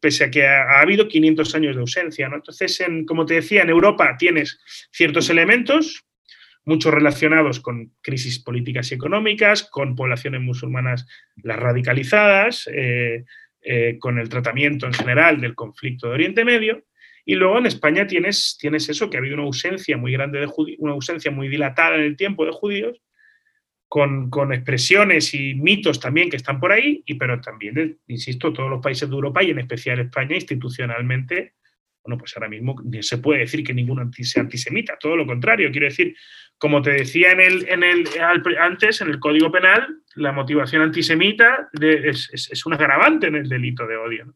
[SPEAKER 2] pese a que ha, habido 500 años de ausencia. Entonces, como te decía, en Europa tienes ciertos elementos, muchos relacionados con crisis políticas y económicas, con poblaciones musulmanas las radicalizadas, eh, con el tratamiento en general del conflicto de Oriente Medio, y luego en España tienes, tienes eso, que ha habido una ausencia muy grande de judíos, una ausencia muy dilatada en el tiempo de judíos, con, expresiones y mitos también que están por ahí, y, pero también, insisto, todos los países de Europa y en especial España institucionalmente, bueno, pues ahora mismo se puede decir que ninguno sea antisemita, todo lo contrario, quiero decir, como te decía en el, en el, antes, en el Código Penal, la motivación antisemita es, es, un agravante en el delito de odio.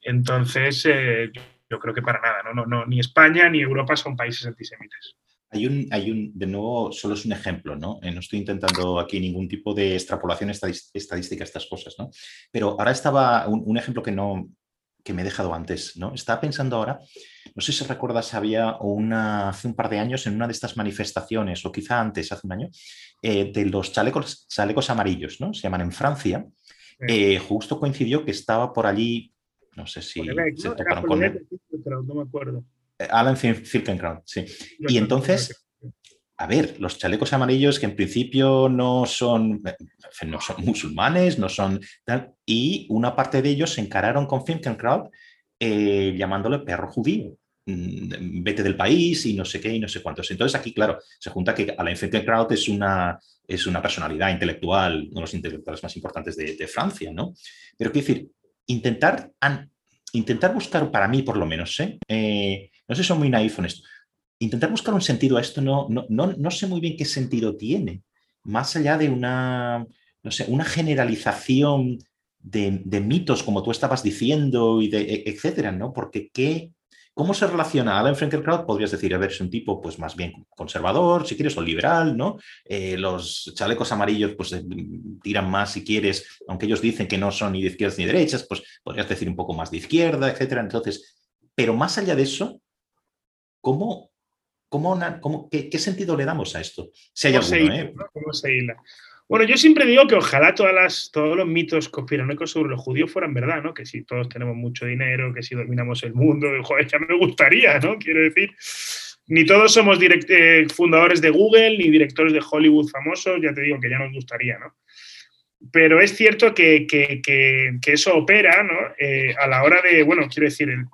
[SPEAKER 2] Entonces, eh, yo creo que para nada, ¿no? No, no, ni España ni Europa son países antisemitas.
[SPEAKER 1] Hay un, hay un, de nuevo, solo es un ejemplo, ¿no? Eh, no estoy intentando aquí ningún tipo de extrapolación estadística a estas cosas, ¿no? Pero ahora estaba un, ejemplo que no, que me he dejado antes, ¿no? Estaba pensando ahora, no sé si recuerdas, había una, hace un par de años en una de estas manifestaciones, o quizá antes, hace un año, eh, de los chalecos, chalecos amarillos, ¿no? Se llaman en Francia. Eh, justo coincidió que estaba por allí, no sé si se tocaron con él.
[SPEAKER 2] no me acuerdo.
[SPEAKER 1] Alan Finkielkraut, sí. y entonces, a ver, los chalecos amarillos que en principio no son, no son musulmanes, no son y una parte de ellos se encararon con Finkielkraut eh, llamándole perro judío mm, vete del país y no sé qué y no sé cuántos. Entonces aquí, claro, se junta que Alain Finkielkraut es una, es una personalidad intelectual, uno de los intelectuales más importantes de, Francia, ¿no? Pero quiero decir, intentar, intentar buscar, para mí por lo menos, ¿eh? eh no sé si son muy naif en esto. Intentar buscar un sentido a esto no, no, no, sé muy bien qué sentido tiene, más allá de una, no sé, una generalización de, mitos, como tú estabas diciendo, y de, e, etcétera, ¿no? Porque qué, ¿Cómo se relaciona Alan Finkielkraut? Podrías decir, a ver, es un tipo pues más bien conservador, si quieres, o liberal, ¿no? Eh, los chalecos amarillos pues eh, tiran más si quieres, aunque ellos dicen que no son ni de izquierdas ni de derechas, pues podrías decir un poco más de izquierda, etcétera. Entonces, pero más allá de eso, ¿cómo, cómo, qué, sentido le damos a esto?
[SPEAKER 2] Si hay alguno, ¿eh? ¿Cómo se hila? Bueno, yo siempre digo que ojalá todas las, todos los mitos conspiranoicos sobre los judíos fueran verdad, ¿no? Que si todos tenemos mucho dinero, que si dominamos el mundo, joder, ya me gustaría, ¿no? Quiero decir, ni todos somos eh, fundadores de Google, ni directores de Hollywood famosos, ya te digo que ya nos gustaría, ¿no? Pero es cierto que, eso opera, ¿no? Eh, a la hora de, bueno, quiero decir, el,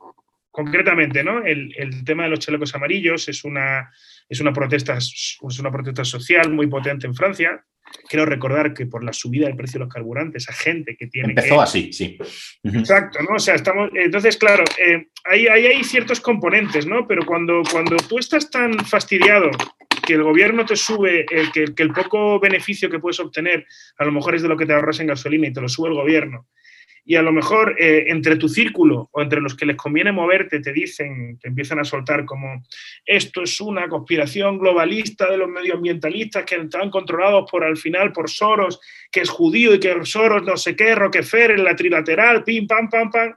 [SPEAKER 2] concretamente, ¿no? El, tema de los chalecos amarillos es una, es una, protesta, es una protesta social muy potente en Francia. Quiero recordar que por la subida del precio de los carburantes, a gente que tiene.
[SPEAKER 1] Empezó así, sí.
[SPEAKER 2] Exacto, ¿no? O sea, estamos. Entonces, claro, eh, ahí, hay ciertos componentes, ¿no? Pero cuando, cuando tú estás tan fastidiado que el gobierno te sube, que, que, el poco beneficio que puedes obtener, a lo mejor es de lo que te ahorras en gasolina y te lo sube el gobierno, y a lo mejor eh, entre tu círculo o entre los que les conviene moverte te dicen, te empiezan a soltar como esto es una conspiración globalista de los medioambientalistas que están controlados por al final por Soros, que es judío y que Soros no sé qué, Rockefeller, la trilateral, pim, pam, pam, pam.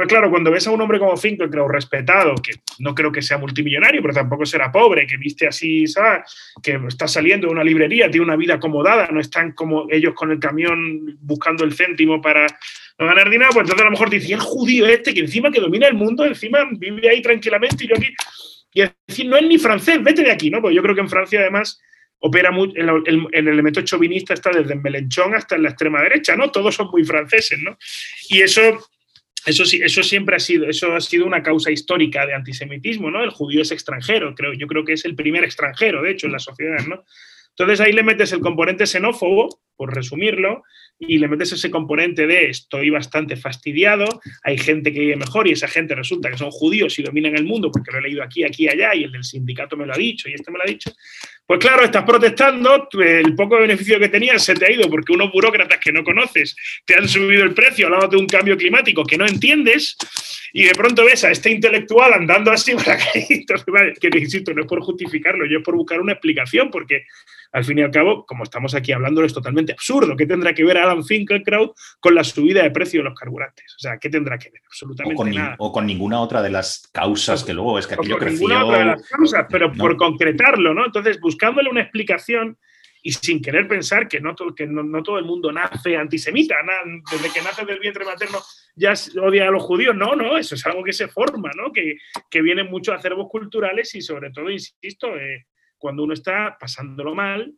[SPEAKER 2] Pues claro, cuando ves a un hombre como creo respetado, que no creo que sea multimillonario, pero tampoco será pobre, que viste así, ¿sabes? Que está saliendo de una librería, tiene una vida acomodada, no están como ellos con el camión buscando el céntimo para no ganar dinero, pues entonces a lo mejor dice, el judío este que encima que domina el mundo, encima vive ahí tranquilamente y yo aquí... Y es decir, no es ni francés, vete de aquí, ¿no? Porque yo creo que en Francia además opera mucho, el, el, elemento chauvinista está desde Melenchón hasta en la extrema derecha, ¿no? Todos son muy franceses, ¿no? Y eso eso, eso siempre ha sido, eso ha sido una causa histórica de antisemitismo, ¿no? El judío es extranjero, creo, yo creo que es el primer extranjero, de hecho, en la sociedad, ¿no? Entonces ahí le metes el componente xenófobo, por resumirlo, y le metes ese componente de estoy bastante fastidiado, hay gente que vive mejor y esa gente resulta que son judíos y dominan el mundo porque lo he leído aquí, aquí, allá y el del sindicato me lo ha dicho y este me lo ha dicho. Pues claro, estás protestando, el poco beneficio que tenías se te ha ido porque unos burócratas que no conoces te han subido el precio hablando de un cambio climático que no entiendes y de pronto ves a este intelectual andando así para que, que insisto, no es por justificarlo, yo es por buscar una explicación porque al fin y al cabo, como estamos aquí hablando, es totalmente absurdo. ¿Qué tendrá que ver Alan Finkielkraut con la subida de precio de los carburantes? O sea, ¿qué tendrá que ver? Absolutamente
[SPEAKER 1] o con
[SPEAKER 2] nada.
[SPEAKER 1] o con ninguna otra de las causas que luego es que aquello creció.
[SPEAKER 2] Ninguna otra de las causas, pero por concretarlo, ¿no? Entonces, buscándole una explicación y sin querer pensar que no, que no, todo el mundo nace antisemita, desde que nace del vientre materno ya odia a los judíos, no, no, eso es algo que se forma, ¿no? que, que viene mucho a acervos culturales y sobre todo, insisto, eh, cuando uno está pasándolo mal,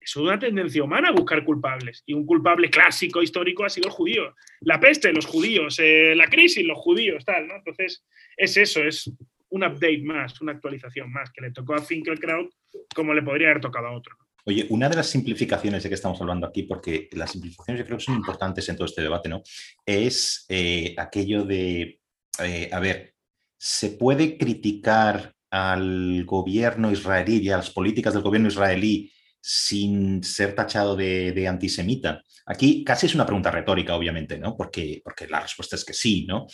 [SPEAKER 2] es una tendencia humana buscar culpables. Y un culpable clásico, histórico, ha sido el judío. La peste, los judíos, eh, la crisis, los judíos, tal, ¿no? Entonces, es eso, es un update más, una actualización más, que le tocó a Finkelkraut como le podría haber tocado a otro.
[SPEAKER 1] Oye, una de las simplificaciones de que estamos hablando aquí, porque las simplificaciones yo creo que son importantes en todo este debate, ¿no? Es eh, aquello de, eh, a ver, se puede criticar al gobierno israelí y a las políticas del gobierno israelí sin ser tachado de, antisemita? Aquí casi es una pregunta retórica, obviamente, ¿no? Porque, porque la respuesta es que sí, ¿no?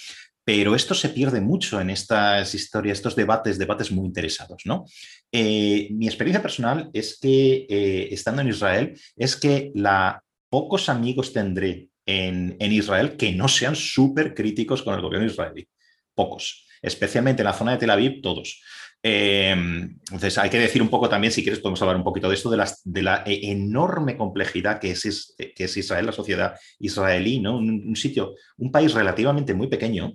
[SPEAKER 1] Pero esto se pierde mucho en estas historias, estos debates, debates muy interesados, ¿no? Eh, mi experiencia personal es que, eh, estando en Israel, es que la, pocos amigos tendré en, en Israel que no sean súper críticos con el gobierno israelí. Pocos. Especialmente en la zona de Tel Aviv, todos. Em, entonces, hay que decir un poco también, si quieres, podemos hablar un poquito de esto, de, las, de la e, enorme complejidad que es, que es Israel, la sociedad israelí, ¿no? Un, sitio, un país relativamente muy pequeño,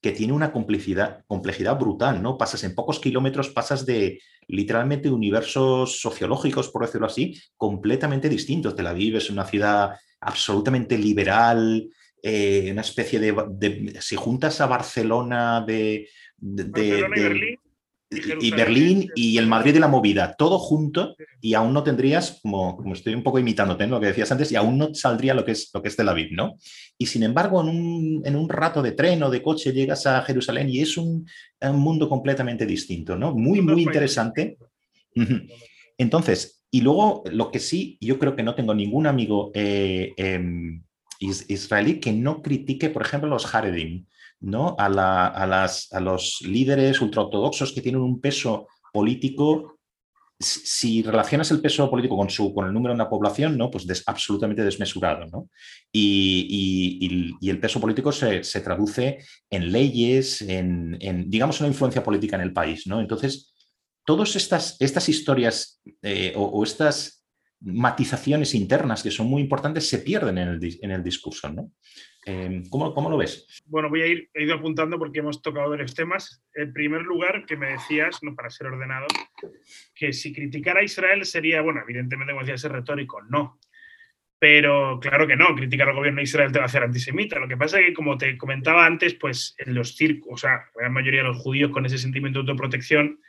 [SPEAKER 1] que tiene una complejidad, complejidad brutal, ¿no? Pasas en pocos kilómetros, pasas de literalmente universos sociológicos, por decirlo así, completamente distintos. Tel Aviv es una ciudad absolutamente liberal, eh, una especie de, Si juntas a Barcelona de... de, y, Berlín y el Madrid de la movida, todo junto y aún no tendrías, como, como estoy un poco imitándote lo que decías antes, y aún no saldría lo que es, lo que es Tel Aviv, ¿no? Y sin embargo, en un, en un rato de tren o de coche llegas a Jerusalén y es un, mundo completamente distinto, ¿no? Muy, muy interesante. Entonces, y luego lo que sí, yo creo que no tengo ningún amigo eh, em, israelí que no critique, por ejemplo, los Haredim. ¿No? a, las, los líderes ultraortodoxos que tienen un peso político si relacionas el peso político con, el número de una población, ¿no? pues absolutamente desmesurado. Y, el peso político se, traduce en leyes, en, digamos, una influencia política en el país. ¿no? Entonces, todas estas, estas historias eh, o, estas matizaciones internas que son muy importantes se pierden en el, en el discurso. Em, ¿cómo, ¿cómo, lo ves?
[SPEAKER 2] Bueno, voy a ir, he ido apuntando porque hemos tocado varios temas. En primer lugar, que me decías, no para ser ordenado, que si criticar a Israel sería, bueno, evidentemente, como decías, es retórico, no. Pero claro que no, criticar al gobierno de Israel te va a hacer antisemita. Lo que pasa es que, como te comentaba antes, pues en los circos, o sea, la gran mayoría de los judíos con ese sentimiento de autoprotección,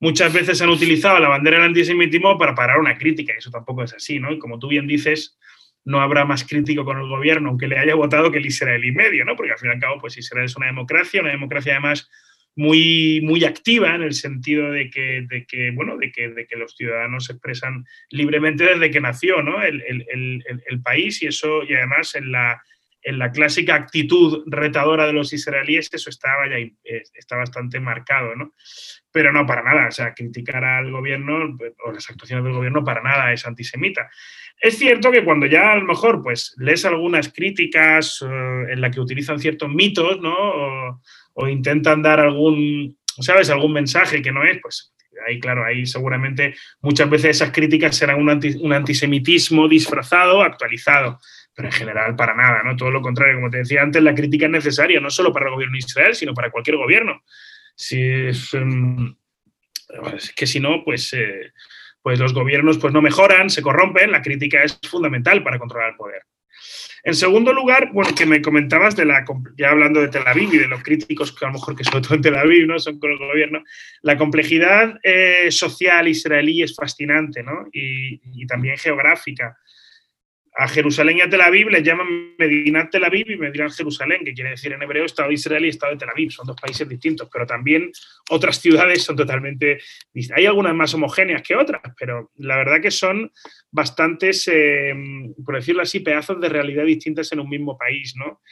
[SPEAKER 2] muchas veces han utilizado la bandera del antisemitismo para parar una crítica, y eso tampoco es así, ¿no? Y como tú bien dices, no habrá más crítico con el gobierno, aunque le haya votado, que el israelí medio, ¿no? Porque al fin y al cabo, pues Israel es una democracia, una democracia además muy, muy activa en el sentido de que, de que bueno, de que, de que, los ciudadanos se expresan libremente desde que nació ¿no? el, el, el, país y eso, y además en la, en la clásica actitud retadora de los israelíes, eso estaba ya está bastante marcado, ¿no? Pero no para nada, o sea, criticar al gobierno o las actuaciones del gobierno para nada es antisemita. Es cierto que cuando ya a lo mejor pues lees algunas críticas eh, en las que utilizan ciertos mitos, ¿no? O, intentan dar algún, ¿sabes? Algún mensaje que no es, pues ahí claro, ahí seguramente muchas veces esas críticas serán un antisemitismo disfrazado, actualizado pero en general para nada, ¿no? Todo lo contrario, como te decía antes, la crítica es necesaria, no solo para el gobierno de Israel, sino para cualquier gobierno. Si es, em, que si no, pues, eh, pues los gobiernos pues no mejoran, se corrompen, la crítica es fundamental para controlar el poder. En segundo lugar, bueno, que me comentabas de la, ya hablando de Tel Aviv y de los críticos que a lo mejor que sobre todo en Tel Aviv, ¿no? Son con el gobierno, la complejidad eh, social israelí es fascinante, ¿no? Y, y, también geográfica a Jerusalén y a Tel Aviv les llaman Medinat Tel Aviv y Medinat Jerusalén, que quiere decir en hebreo Estado de Israel y Estado de Tel Aviv. Son dos países distintos, pero también otras ciudades son totalmente distintas. Hay algunas más homogéneas que otras, pero la verdad que son bastantes, eh, por decirlo así, pedazos de realidad distintas en un mismo país, ¿no?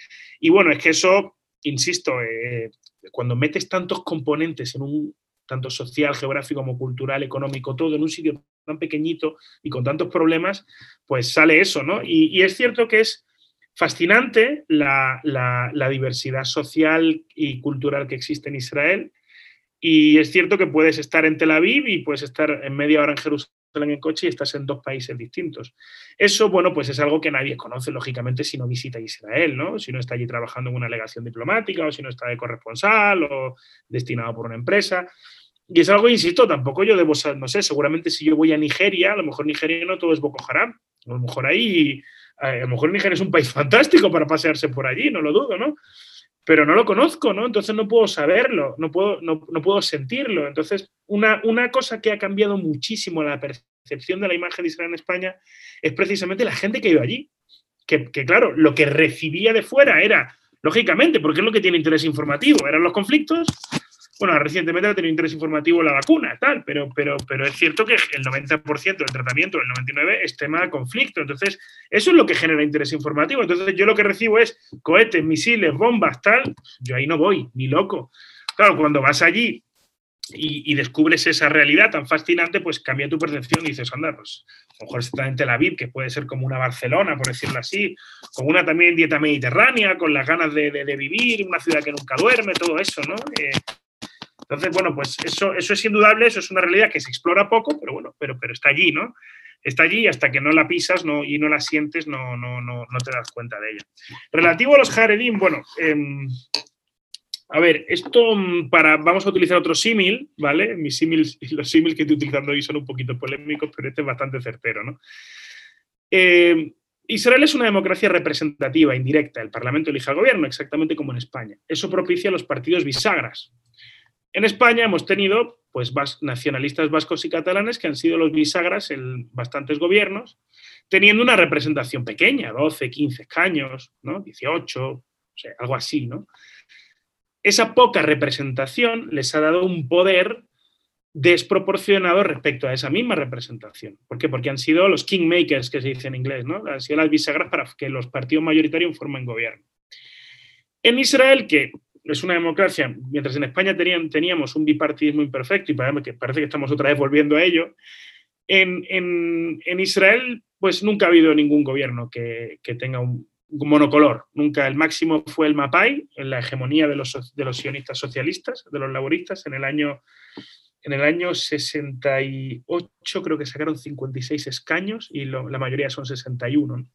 [SPEAKER 2] Y bueno, es que eso, insisto, eh, cuando metes tantos componentes en un tanto social, geográfico como cultural, económico, todo en un sitio tan pequeñito y con tantos problemas, pues sale eso, ¿no? Y, es cierto que es fascinante la, diversidad social y cultural que existe en Israel. Y es cierto que puedes estar en Tel Aviv y puedes estar en media hora en Jerusalén en coche y estás en dos países distintos. Eso, bueno, pues es algo que nadie conoce, lógicamente, si no visita Israel, ¿no? Si no está allí trabajando en una legación diplomática o si no está de corresponsal o destinado por una empresa. Y es algo, insisto, tampoco yo debo no sé, seguramente si yo voy a Nigeria, a lo mejor Nigeria no todo es Boko Haram. A lo mejor ahí, a lo mejor Nigeria es un país fantástico para pasearse por allí, no lo dudo, ¿no? Pero no lo conozco, ¿no? Entonces no puedo saberlo, no puedo, no, puedo sentirlo. Entonces, una, una cosa que ha cambiado muchísimo la percepción de la imagen de Israel en España es precisamente la gente que iba allí. Que, que claro, lo que recibía de fuera era, lógicamente, porque es lo que tiene interés informativo, eran los conflictos, bueno, recientemente ha tenido interés informativo la vacuna, tal, pero, pero, pero es cierto que el 90% del tratamiento, el 99% es tema de conflicto. Entonces, eso es lo que genera interés informativo. Entonces, yo lo que recibo es cohetes, misiles, bombas, tal. Yo ahí no voy, ni loco. Claro, cuando vas allí y, descubres esa realidad tan fascinante, pues cambia tu percepción y dices, anda, pues a lo mejor está en Tel Aviv, que puede ser como una Barcelona, por decirlo así, con una también dieta mediterránea, con las ganas de, vivir, una ciudad que nunca duerme, todo eso, ¿no? Eh, entonces, bueno, pues eso, es indudable, eso es una realidad que se explora poco, pero bueno, pero, pero está allí, ¿no? Está allí y hasta que no la pisas no, y no la sientes, no, no, no, no te das cuenta de ella. Relativo a los Haredim, bueno, em, a ver, esto mm, para, vamos a utilizar otro símil, ¿vale? Mis símiles, los símiles que estoy utilizando hoy son un poquito polémicos, pero este es bastante certero, ¿no? Eh, Israel es una democracia representativa, indirecta. El Parlamento elige al gobierno, exactamente como en España. Eso propicia los partidos bisagras. En España hemos tenido pues, nacionalistas vascos y catalanes que han sido los bisagras en bastantes gobiernos, teniendo una representación pequeña, 12, 15 escaños, ¿no? 18, o sea, algo así. ¿no? Esa poca representación les ha dado un poder desproporcionado respecto a esa misma representación. ¿Por qué? Porque han sido los kingmakers, que se dice en inglés, ¿no? Han sido las bisagras para que los partidos mayoritarios formen gobierno. En Israel, que es una democracia, mientras en España teníamos un bipartidismo imperfecto y parece que estamos otra vez volviendo a ello, en, Israel pues nunca ha habido ningún gobierno que, tenga un, monocolor. Nunca el máximo fue el MAPAI, en la hegemonía de los, de los sionistas socialistas, de los laboristas, en el año en el año 68 creo que sacaron 56 escaños y la mayoría son 61.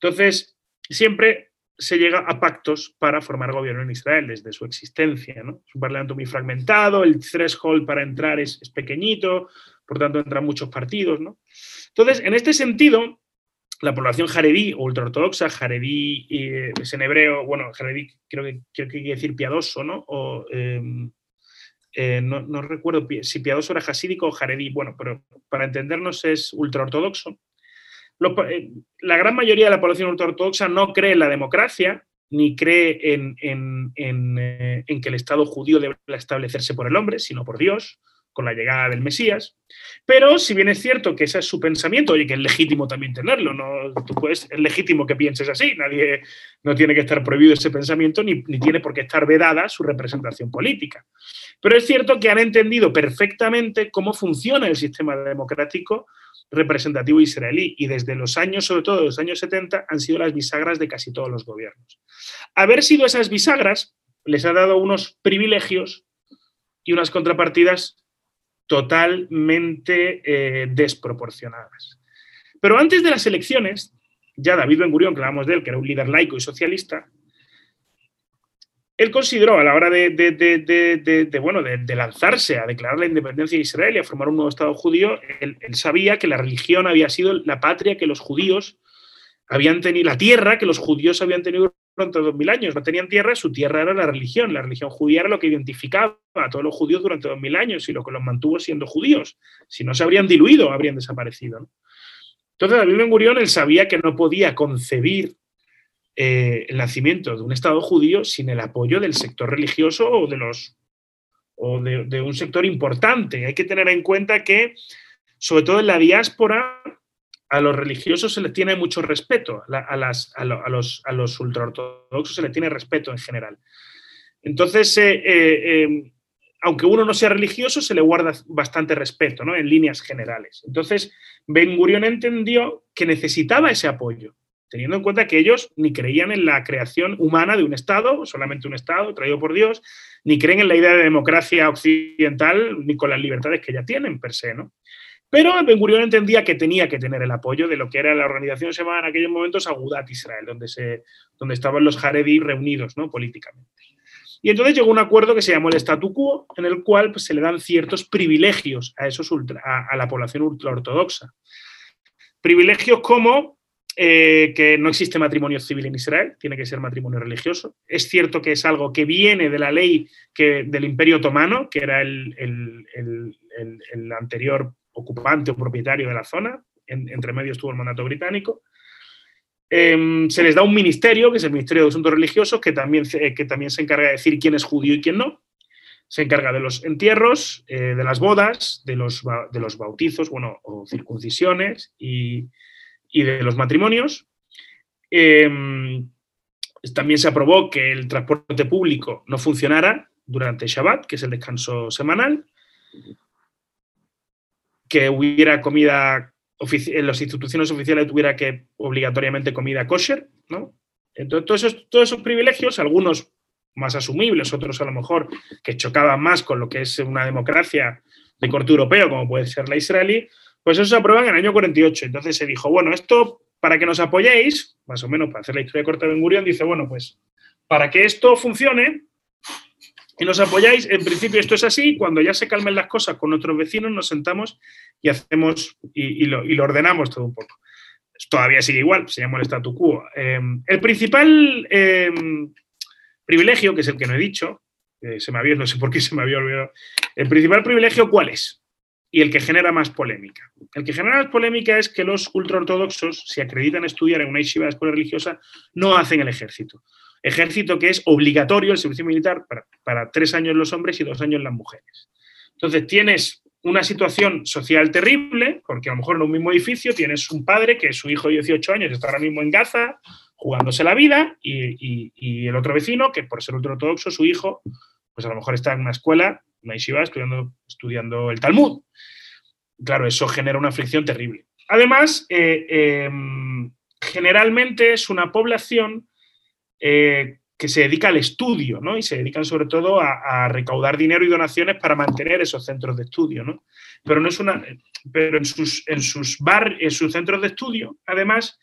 [SPEAKER 2] Entonces, siempre se llega a pactos para formar gobierno en Israel desde su existencia. ¿no? Es un parlamento muy fragmentado, el threshold para entrar es, pequeñito, por tanto entran muchos partidos. Entonces, en este sentido, la población jaredí o ultraortodoxa, jaredí eh, es en hebreo, bueno, jaredí creo que, quiere decir piadoso, ¿no? O, em, eh, no, recuerdo si piadoso era hasídico o jaredí, bueno, pero para entendernos es ultraortodoxo. Eh, la gran mayoría de la población ultraortodoxa no cree en la democracia, ni cree eh, en, que el Estado judío debe establecerse por el hombre, sino por Dios, con la llegada del Mesías. Pero si bien es cierto que ese es su pensamiento, oye, que es legítimo también tenerlo, no, tú puedes, es legítimo que pienses así, nadie no tiene que estar prohibido ese pensamiento, ni, ni tiene por qué estar vedada su representación política. Pero es cierto que han entendido perfectamente cómo funciona el sistema democrático representativo israelí y desde los años, sobre todo los años 70, han sido las bisagras de casi todos los gobiernos. Haber sido esas bisagras les ha dado unos privilegios y unas contrapartidas totalmente eh, desproporcionadas. Pero antes de las elecciones, ya David Ben Gurión, que hablamos de él, que era un líder laico y socialista, él consideró a la hora de, bueno, de, lanzarse a declarar la independencia de Israel y a formar un nuevo Estado judío, él, sabía que la religión había sido la patria que los judíos habían tenido, la tierra que los judíos habían tenido durante dos mil años. No tenían tierra, su tierra era la religión. La religión judía era lo que identificaba a todos los judíos durante dos mil años y lo que los mantuvo siendo judíos. Si no se habrían diluido, habrían desaparecido. Entonces, David Ben Gurión, él sabía que no podía concebir eh, el nacimiento de un Estado judío sin el apoyo del sector religioso o de los o de, un sector importante. Hay que tener en cuenta que, sobre todo en la diáspora, a los religiosos se les tiene mucho respeto, a, los, a ultraortodoxos se les tiene respeto en general. Entonces, eh, eh, aunque uno no sea religioso, se le guarda bastante respeto, ¿no? En líneas generales. Entonces, Ben Gurion entendió que necesitaba ese apoyo teniendo en cuenta que ellos ni creían en la creación humana de un Estado, solamente un Estado traído por Dios, ni creen en la idea de democracia occidental, ni con las libertades que ya tienen per se, ¿no? Pero Ben Gurion entendía que tenía que tener el apoyo de lo que era la organización se llamaba en aquellos momentos Agudat Israel, donde, se, donde estaban los Haredi reunidos ¿no? políticamente. Y entonces llegó un acuerdo que se llamó el statu quo, en el cual pues, se le dan ciertos privilegios a, esos a, la población ultraortodoxa. Privilegios como eh, que no existe matrimonio civil en Israel, tiene que ser matrimonio religioso. Es cierto que es algo que viene de la ley que, del Imperio Otomano, que era el, anterior ocupante o propietario de la zona, entre medio estuvo el mandato británico. Em, se les da un ministerio, que es el Ministerio de Asuntos Religiosos, que también, que también se encarga de decir quién es judío y quién no. se encarga de los entierros, eh, de las bodas, de los, de los bautizos, bueno, o circuncisiones y, de los matrimonios. Em, también se aprobó que el transporte público no funcionara durante Shabbat, que es el descanso semanal, que hubiera comida en las instituciones oficiales tuviera que obligatoriamente comida kosher, ¿no? Entonces, todos esos, privilegios, algunos más asumibles, otros a lo mejor que chocaban más con lo que es una democracia de corte europeo, como puede ser la israelí, pues eso se aprueba en el año 48. Entonces se dijo, bueno, esto para que nos apoyéis, más o menos para hacer la historia de corte de Ben Gurion, dice, bueno, pues para que esto funcione y nos apoyáis, en principio esto es así, cuando ya se calmen las cosas con nuestros vecinos nos sentamos y hacemos y, lo, ordenamos todo un poco. Todavía sigue igual, se llama el statu quo. Eh, el principal eh, privilegio, que es el que no he dicho, se me había, no sé por qué se me había olvidado. El principal privilegio, ¿cuál es? Y el que genera más polémica. El que genera más polémica es que los ultraortodoxos, si acreditan estudiar en una yeshiva de escuela religiosa, no hacen el ejército. Ejército que es obligatorio el servicio militar para, para tres años los hombres y dos años las mujeres. Entonces tienes una situación social terrible, porque a lo mejor en un mismo edificio tienes un padre que su hijo de 18 años está ahora mismo en Gaza, jugándose la vida y, el otro vecino, que por ser ultraortodoxo, su hijo, pues a lo mejor está en una escuela, una yeshiva, estudiando, estudiando el Talmud. Claro, eso genera una fricción terrible. Además, eh, em, generalmente es una población eh, que se dedica al estudio, ¿no? Y se dedican sobre todo a, recaudar dinero y donaciones para mantener esos centros de estudio, ¿no? Pero no es una. Pero en sus, en sus bar, en sus centros de estudio, además,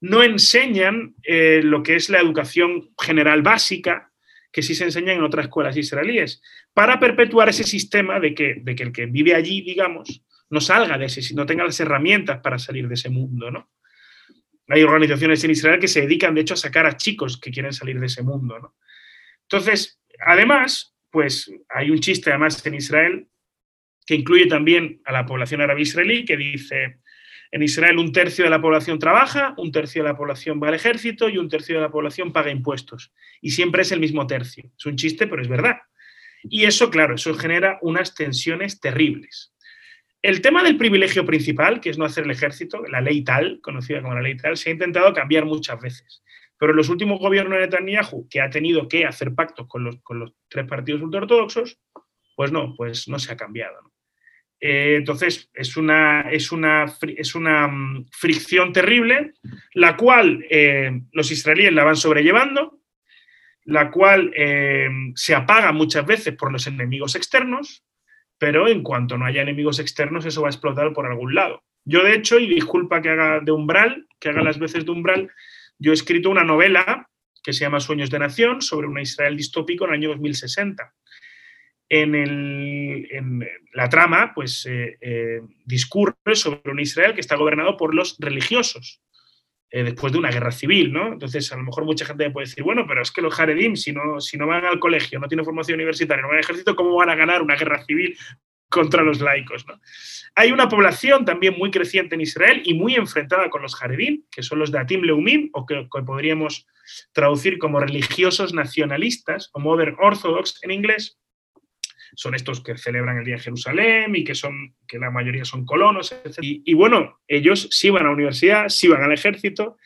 [SPEAKER 2] no enseñan eh, lo que es la educación general básica, que sí se enseña en otras escuelas israelíes, para perpetuar ese sistema de que, de que el que vive allí, digamos, no salga de ese, no tenga las herramientas para salir de ese mundo, ¿no? Hay organizaciones en Israel que se dedican, de hecho, a sacar a chicos que quieren salir de ese mundo. Entonces, además, pues hay un chiste además en Israel que incluye también a la población árabe israelí que dice, en Israel un tercio de la población trabaja, un tercio de la población va al ejército y un tercio de la población paga impuestos. Y siempre es el mismo tercio. Es un chiste, pero es verdad. Y eso, claro, eso genera unas tensiones terribles. El tema del privilegio principal, que es no hacer el ejército, la ley tal, conocida como la ley tal, se ha intentado cambiar muchas veces. Pero en los últimos gobiernos de Netanyahu, que ha tenido que hacer pactos con los, con los tres partidos ultraortodoxos, pues no, pues no se ha cambiado. Eh, entonces, es una, es una, es una mm, fricción terrible, la cual eh, los israelíes la van sobrellevando, la cual eh, se apaga muchas veces por los enemigos externos, pero en cuanto no haya enemigos externos, eso va a explotar por algún lado. Yo, de hecho, y disculpa que haga de umbral, que haga las veces de umbral, yo he escrito una novela que se llama Sueños de Nación sobre una Israel distópico en el año 2060 en, la trama, pues eh, eh, discurre sobre un Israel que está gobernado por los religiosos, eh, después de una guerra civil, ¿no? Entonces, a lo mejor mucha gente puede decir, bueno, pero es que los Haredim, si no, si no van al colegio, no tienen formación universitaria, no van al ejército, ¿cómo van a ganar una guerra civil contra los laicos, ¿no? Hay una población también muy creciente en Israel y muy enfrentada con los Haredim, que son los de Atim Leumim, o que, que podríamos traducir como religiosos nacionalistas, o Modern Orthodox en inglés, son estos que celebran el Día de Jerusalén y que, son, que la mayoría son colonos, etc. Y, bueno, ellos sí van a la universidad, sí van al ejército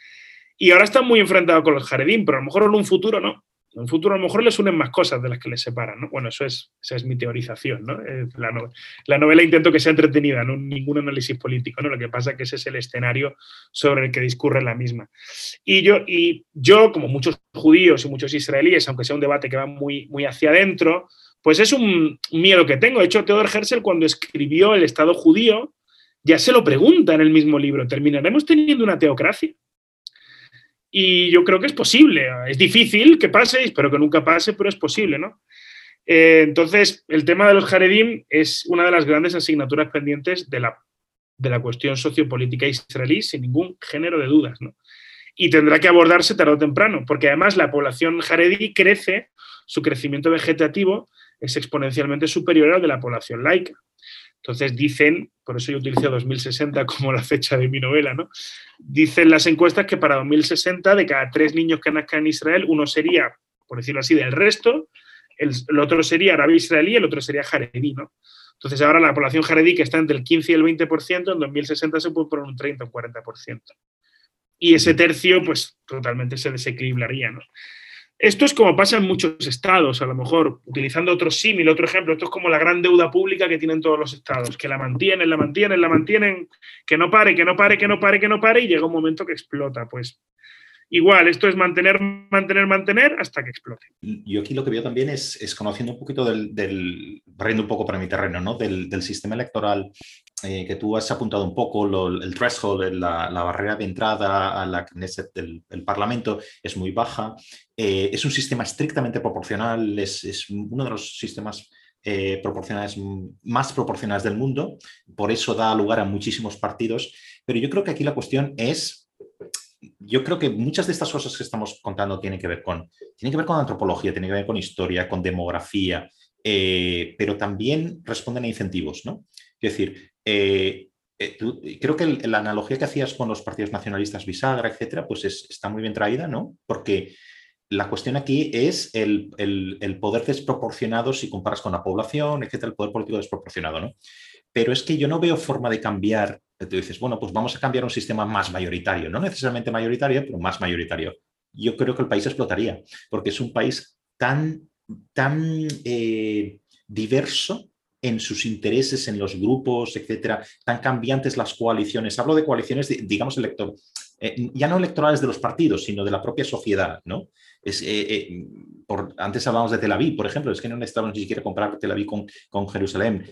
[SPEAKER 2] y ahora están muy enfrentados con los jaredín, pero a lo mejor en un futuro no. En un futuro a lo mejor les unen más cosas de las que les separan, ¿no? Bueno, eso es, esa es mi teorización, ¿no? La, la, novela intento que sea entretenida, no ningún análisis político, ¿no? Lo que pasa es que ese es el escenario sobre el que discurre la misma. Y yo, y yo como muchos judíos y muchos israelíes, aunque sea un debate que va muy, muy hacia adentro, pues es un miedo que tengo. De hecho, Theodor Herzl, cuando escribió El Estado judío, ya se lo pregunta en el mismo libro, ¿terminaremos teniendo una teocracia? Y yo creo que es posible. Es difícil que pase, espero que nunca pase, pero es posible, ¿no? Eh, entonces, el tema de los Jaredim es una de las grandes asignaturas pendientes de la, de la cuestión sociopolítica israelí, sin ningún género de dudas, ¿no? Y tendrá que abordarse tarde o temprano, porque además la población jaredí crece, su crecimiento vegetativo es exponencialmente superior al de la población laica. Entonces dicen, por eso yo utilizo 2060 como la fecha de mi novela, ¿no? Dicen las encuestas que para 2060 de cada tres niños que nazcan en Israel, uno sería, por decirlo así, del resto, el, otro sería árabe israelí, el otro sería jaredí, ¿no? Entonces ahora la población jaredí que está entre el 15 y el 20%, en 2060 se puede poner un 30 o 40%. Y ese tercio, pues totalmente se desequilibraría, ¿no? Esto es como pasa en muchos estados, a lo mejor, utilizando otro símil, otro ejemplo, esto es como la gran deuda pública que tienen todos los estados, que la mantienen, la mantienen, la mantienen, que no pare, que no pare, que no pare, que no pare, y llega un momento que explota. Pues igual, esto es mantener, mantener, mantener hasta que explote.
[SPEAKER 1] Yo aquí lo que veo también es, conociendo un poquito del, del, un poco para mi terreno, ¿no? del sistema electoral eh, que tú has apuntado un poco, el threshold, la, barrera de entrada a la del el Parlamento es muy baja. Eh, es un sistema estrictamente proporcional, es, es uno de los sistemas eh, proporcionales más proporcionales del mundo, por eso da lugar a muchísimos partidos, pero yo creo que aquí la cuestión es, yo creo que muchas de estas cosas que estamos contando tienen que ver con, tienen que ver con antropología, tienen que ver con historia, con demografía, pero también responden a incentivos, ¿no? Es decir, eh, eh, creo que la analogía que hacías con los partidos nacionalistas bisagra, etcétera, pues está muy bien traída, ¿no? Porque la cuestión aquí es el, poder desproporcionado si comparas con la población, etcétera, el poder político desproporcionado, ¿no? Pero es que yo no veo forma de cambiar. Tú dices, bueno, pues vamos a cambiar un sistema más mayoritario, no necesariamente mayoritario, pero más mayoritario. Yo creo que el país explotaría, porque es un país tan, tan eh, diverso en sus intereses, en los grupos, etcétera, tan cambiantes las coaliciones. Hablo de coaliciones, digamos, elector, eh, ya no electorales de los partidos, sino de la propia sociedad, ¿no? Es, eh, eh, por, antes hablábamos de Tel Aviv, por ejemplo, es que no necesitamos ni siquiera comprar Tel Aviv con, con Jerusalén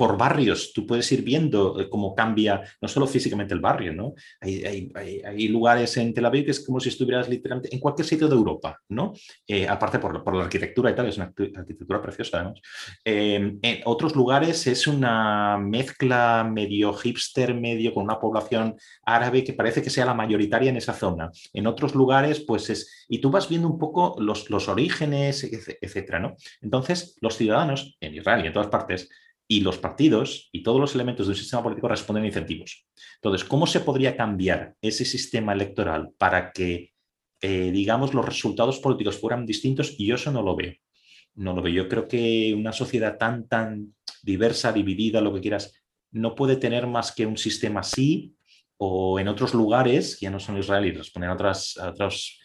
[SPEAKER 1] por barrios, tú puedes ir viendo eh, cómo cambia no solo físicamente el barrio, ¿no? Hay, hay, lugares en Tel Aviv que es como si estuvieras literalmente en cualquier sitio de Europa, ¿no? Eh, aparte por, por, la arquitectura y tal, es una arquitectura preciosa además. Em, en otros lugares es una mezcla medio hipster, medio con una población árabe que parece que sea la mayoritaria en esa zona. En otros lugares, pues es... Y tú vas viendo un poco los, los orígenes, etcétera, ¿no? Entonces, los ciudadanos en Israel y en todas partes y los partidos y todos los elementos de un sistema político responden a incentivos. Entonces, ¿cómo se podría cambiar ese sistema electoral para que, eh, digamos, los resultados políticos fueran distintos? Y yo eso no lo veo. No lo veo. Yo creo que una sociedad tan, tan diversa, dividida, lo que quieras, no puede tener más que un sistema así o en otros lugares, ya no son israelíes, responden a, otras, a otros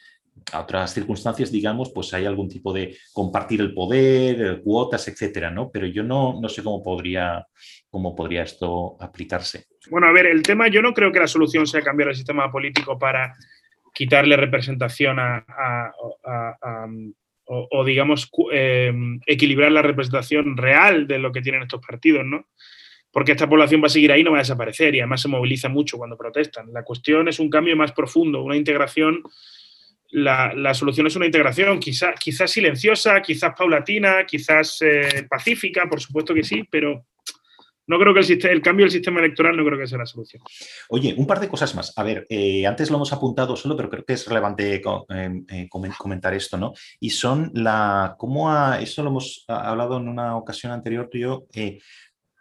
[SPEAKER 1] a otras circunstancias, digamos, pues hay algún tipo de compartir el poder, cuotas, etcétera, ¿no? Pero yo no, no sé cómo podría, cómo podría esto aplicarse.
[SPEAKER 2] Bueno, a ver, el tema, yo no creo que la solución sea cambiar el sistema político para quitarle representación a, o, digamos, em, equilibrar la representación real de lo que tienen estos partidos, ¿no? Porque esta población va a seguir ahí, no va a desaparecer y además se moviliza mucho cuando protestan. La cuestión es un cambio más profundo, una integración la, solución es una integración, quizás quizá silenciosa, quizás paulatina, quizás eh, pacífica, por supuesto que sí, pero no creo que el, el, cambio del sistema electoral no creo que sea la solución.
[SPEAKER 1] Oye, un par de cosas más. A ver, eh, antes lo hemos apuntado solo, pero creo que es relevante eh, comentar esto, ¿no? Y son la, cómo ha, eso lo hemos hablado en una ocasión anterior tú y yo,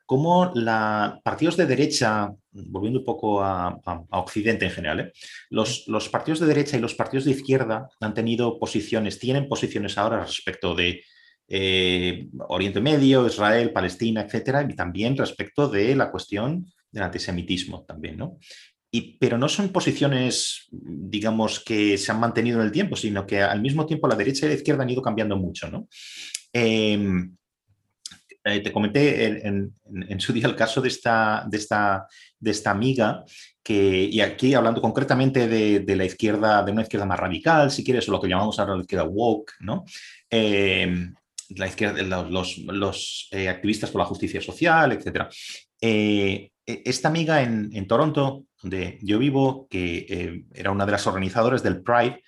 [SPEAKER 1] cómo la, partidos de derecha, volviendo un poco a, Occidente en general, ¿eh? los, partidos de derecha y los partidos de izquierda han tenido posiciones, tienen posiciones ahora respecto de eh, Oriente Medio, Israel, Palestina, etcétera, y también respecto de la cuestión del antisemitismo también, ¿no? Y, pero no son posiciones, digamos, que se han mantenido en el tiempo, sino que al mismo tiempo la derecha y la izquierda han ido cambiando mucho, ¿no? Em, eh, te comenté en, su día el caso de esta, de esta, de esta amiga que, y aquí hablando concretamente de, la izquierda, de una izquierda más radical, si quieres, o lo que llamamos ahora la izquierda woke, ¿no? Eh, la izquierda, los, los eh, activistas por la justicia social, etc. E, esta amiga en, en, Toronto, donde yo vivo, que era una de las organizadoras del Pride,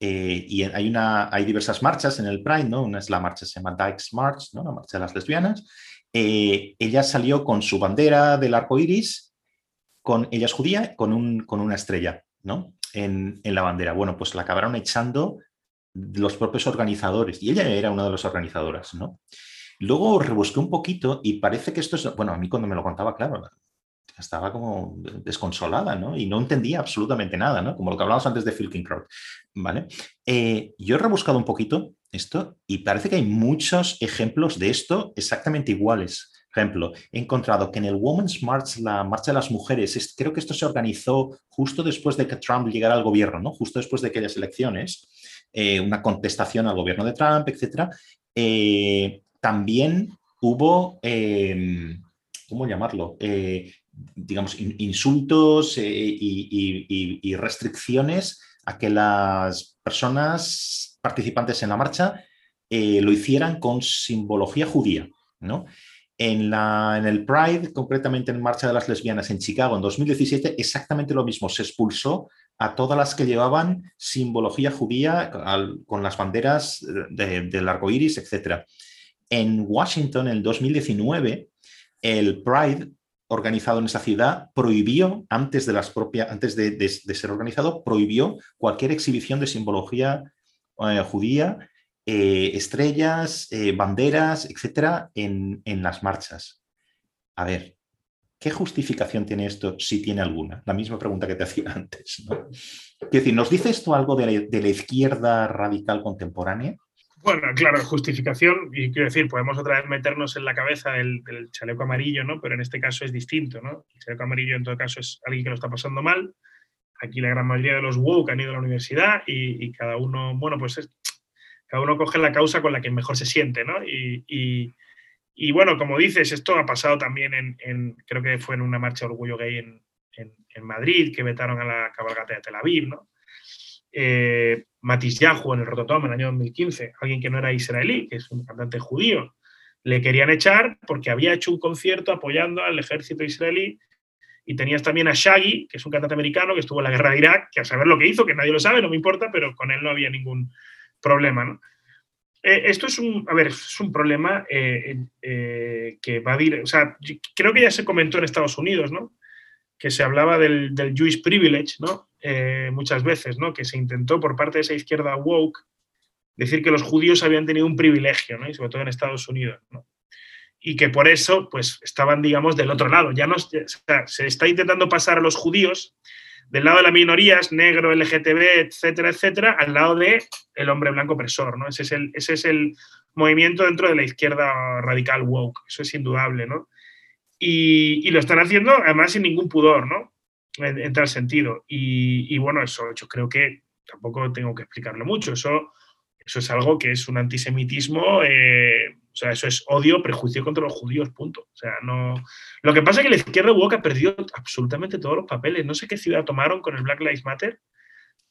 [SPEAKER 1] eh, y hay, una, hay diversas marchas en el Pride, ¿no? Una es la marcha, se llama Dykes March, ¿no? La marcha de las lesbianas. Eh, ella salió con su bandera del arco iris, con, ella es judía, con, un, con una estrella, ¿no? En, en, la bandera. Bueno, pues la acabaron echando los propios organizadores, y ella era una de las organizadoras, ¿no? Luego rebusqué un poquito y parece que esto es, bueno, a mí cuando me lo contaba, claro, estaba como desconsolada, ¿no? Y no entendía absolutamente nada, ¿no? Como lo que hablábamos antes de Filking Crowd, ¿vale? Eh, yo he rebuscado un poquito esto y parece que hay muchos ejemplos de esto exactamente iguales. Por ejemplo, he encontrado que en el Women's March, la marcha de las mujeres, creo que esto se organizó justo después de que Trump llegara al gobierno, ¿no? justo después de aquellas elecciones, eh, una contestación al gobierno de Trump, etc. Eh, también hubo, em, ¿cómo llamarlo? Eh, digamos, insultos y restricciones a que las personas participantes en la marcha eh, lo hicieran con simbología judía. ¿no? En, la, en, el Pride, concretamente en Marcha de las Lesbianas en Chicago en 2017, exactamente lo mismo. Se expulsó a todas las que llevaban simbología judía con las banderas del arco iris, etc. En Washington, en 2019, el Pride organizado en esa ciudad prohibió, antes de, las propias, antes de, ser organizado, prohibió cualquier exhibición de simbología eh, judía, eh, estrellas, eh, banderas, etcétera, en, las marchas. A ver, ¿qué justificación tiene esto, si tiene alguna? La misma pregunta que te hacía antes. ¿no? Quiero decir, ¿nos dice esto algo de la izquierda radical contemporánea?
[SPEAKER 2] Bueno, claro, justificación, y quiero decir, podemos otra vez meternos en la cabeza del, chaleco amarillo, ¿no? Pero en este caso es distinto, ¿no? El chaleco amarillo en todo caso es alguien que lo está pasando mal. Aquí la gran mayoría de los woke han ido a la universidad y, cada uno, bueno, pues cada uno coge la causa con la que mejor se siente, ¿no? Y, bueno, como dices, esto ha pasado también en, creo que fue en una marcha de orgullo gay en, en Madrid, que vetaron a la cabalgata de Tel Aviv, ¿no? Eh, Matis Yahu en el Rototom en el año 2015, alguien que no era israelí, que es un cantante judío. Le querían echar porque había hecho un concierto apoyando al ejército israelí y tenías también a Shaggy, que es un cantante americano que estuvo en la guerra de Irak, que a saber lo que hizo, que nadie lo sabe, no me importa, pero con él no había ningún problema. Eh, esto es un, a ver, es un problema eh, eh, que va a ir, o sea, creo que ya se comentó en Estados Unidos, ¿no? Que se hablaba del, del Jewish privilege, ¿no? Eh, muchas veces, ¿no? que se intentó por parte de esa izquierda woke decir que los judíos habían tenido un privilegio, ¿no? sobre todo en Estados Unidos. ¿no? Y que por eso pues, estaban, digamos, del otro lado. Ya no, se está intentando pasar a los judíos del lado de las minorías, negro, LGTB, etcétera, etcétera, al lado del el hombre blanco opresor. ¿no? Ese, es el, ese es el movimiento dentro de la izquierda radical woke. Eso es indudable. ¿no? Y, y, lo están haciendo además sin ningún pudor. ¿no? en, tal sentido. Y, bueno, eso yo creo que tampoco tengo que explicarlo mucho. Eso, eso es algo que es un antisemitismo, eh, o sea, eso es odio, prejuicio contra los judíos, punto. O sea, no... Lo que pasa es que la izquierda woke ha perdido absolutamente todos los papeles. No sé qué ciudad tomaron con el Black Lives Matter.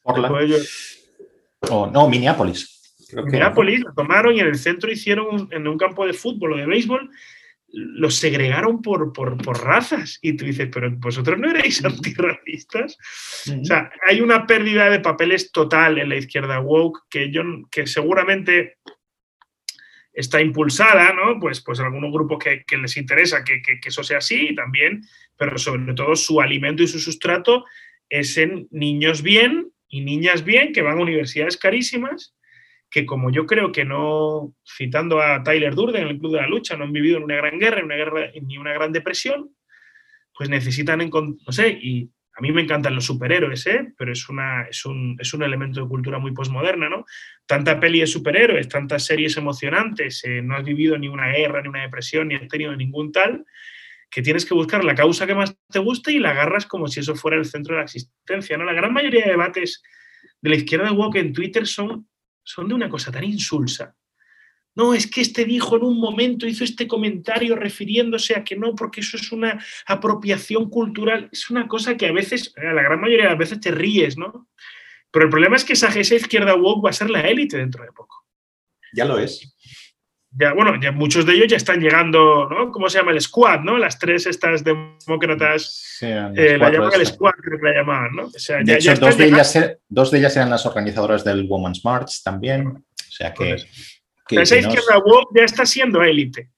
[SPEAKER 1] Oh, no, Minneapolis.
[SPEAKER 2] Minneapolis lo tomaron y en el centro hicieron en un campo de fútbol o de béisbol los segregaron por, por, razas. Y tú dices, pero vosotros no erais antirracistas. O sea, hay una pérdida de papeles total en la izquierda woke que, yo, que seguramente está impulsada, ¿no? Pues, pues algunos grupos que, les interesa que, que, eso sea así también, pero sobre todo su alimento y su sustrato es en niños bien y niñas bien que van a universidades carísimas que como yo creo que no, citando a Tyler Durden en el Club de la Lucha, no han vivido en una gran guerra, ni una gran depresión, pues necesitan, no sé, y a mí me encantan los superhéroes, ¿eh? pero es, una, es, un, es un elemento de cultura muy posmoderna, ¿no? Tanta peli de superhéroes, tantas series emocionantes, eh, no has vivido ni una guerra, ni una depresión, ni has tenido ningún tal, que tienes que buscar la causa que más te guste y la agarras como si eso fuera el centro de la existencia, ¿no? La gran mayoría de debates de la izquierda woke en Twitter son son de una cosa tan insulsa. No, es que este dijo en un momento, hizo este comentario refiriéndose a que no, porque eso es una apropiación cultural. Es una cosa que a veces, la gran mayoría de las veces te ríes, ¿no? Pero el problema es que esa, esa izquierda woke va a ser la élite dentro de poco.
[SPEAKER 1] Ya lo es.
[SPEAKER 2] Ya, bueno, ya muchos de ellos ya están llegando, ¿no? ¿Cómo se llama? El squad, ¿no? Las tres estas democratas, eh, la llaman el squad, creo que la llamaban, ¿no? O
[SPEAKER 1] sea, de hecho, dos, de ellas, e, dos, de ellas, eran las organizadoras del Women's March también. O sea que...
[SPEAKER 2] que esa izquierda ya está siendo élite.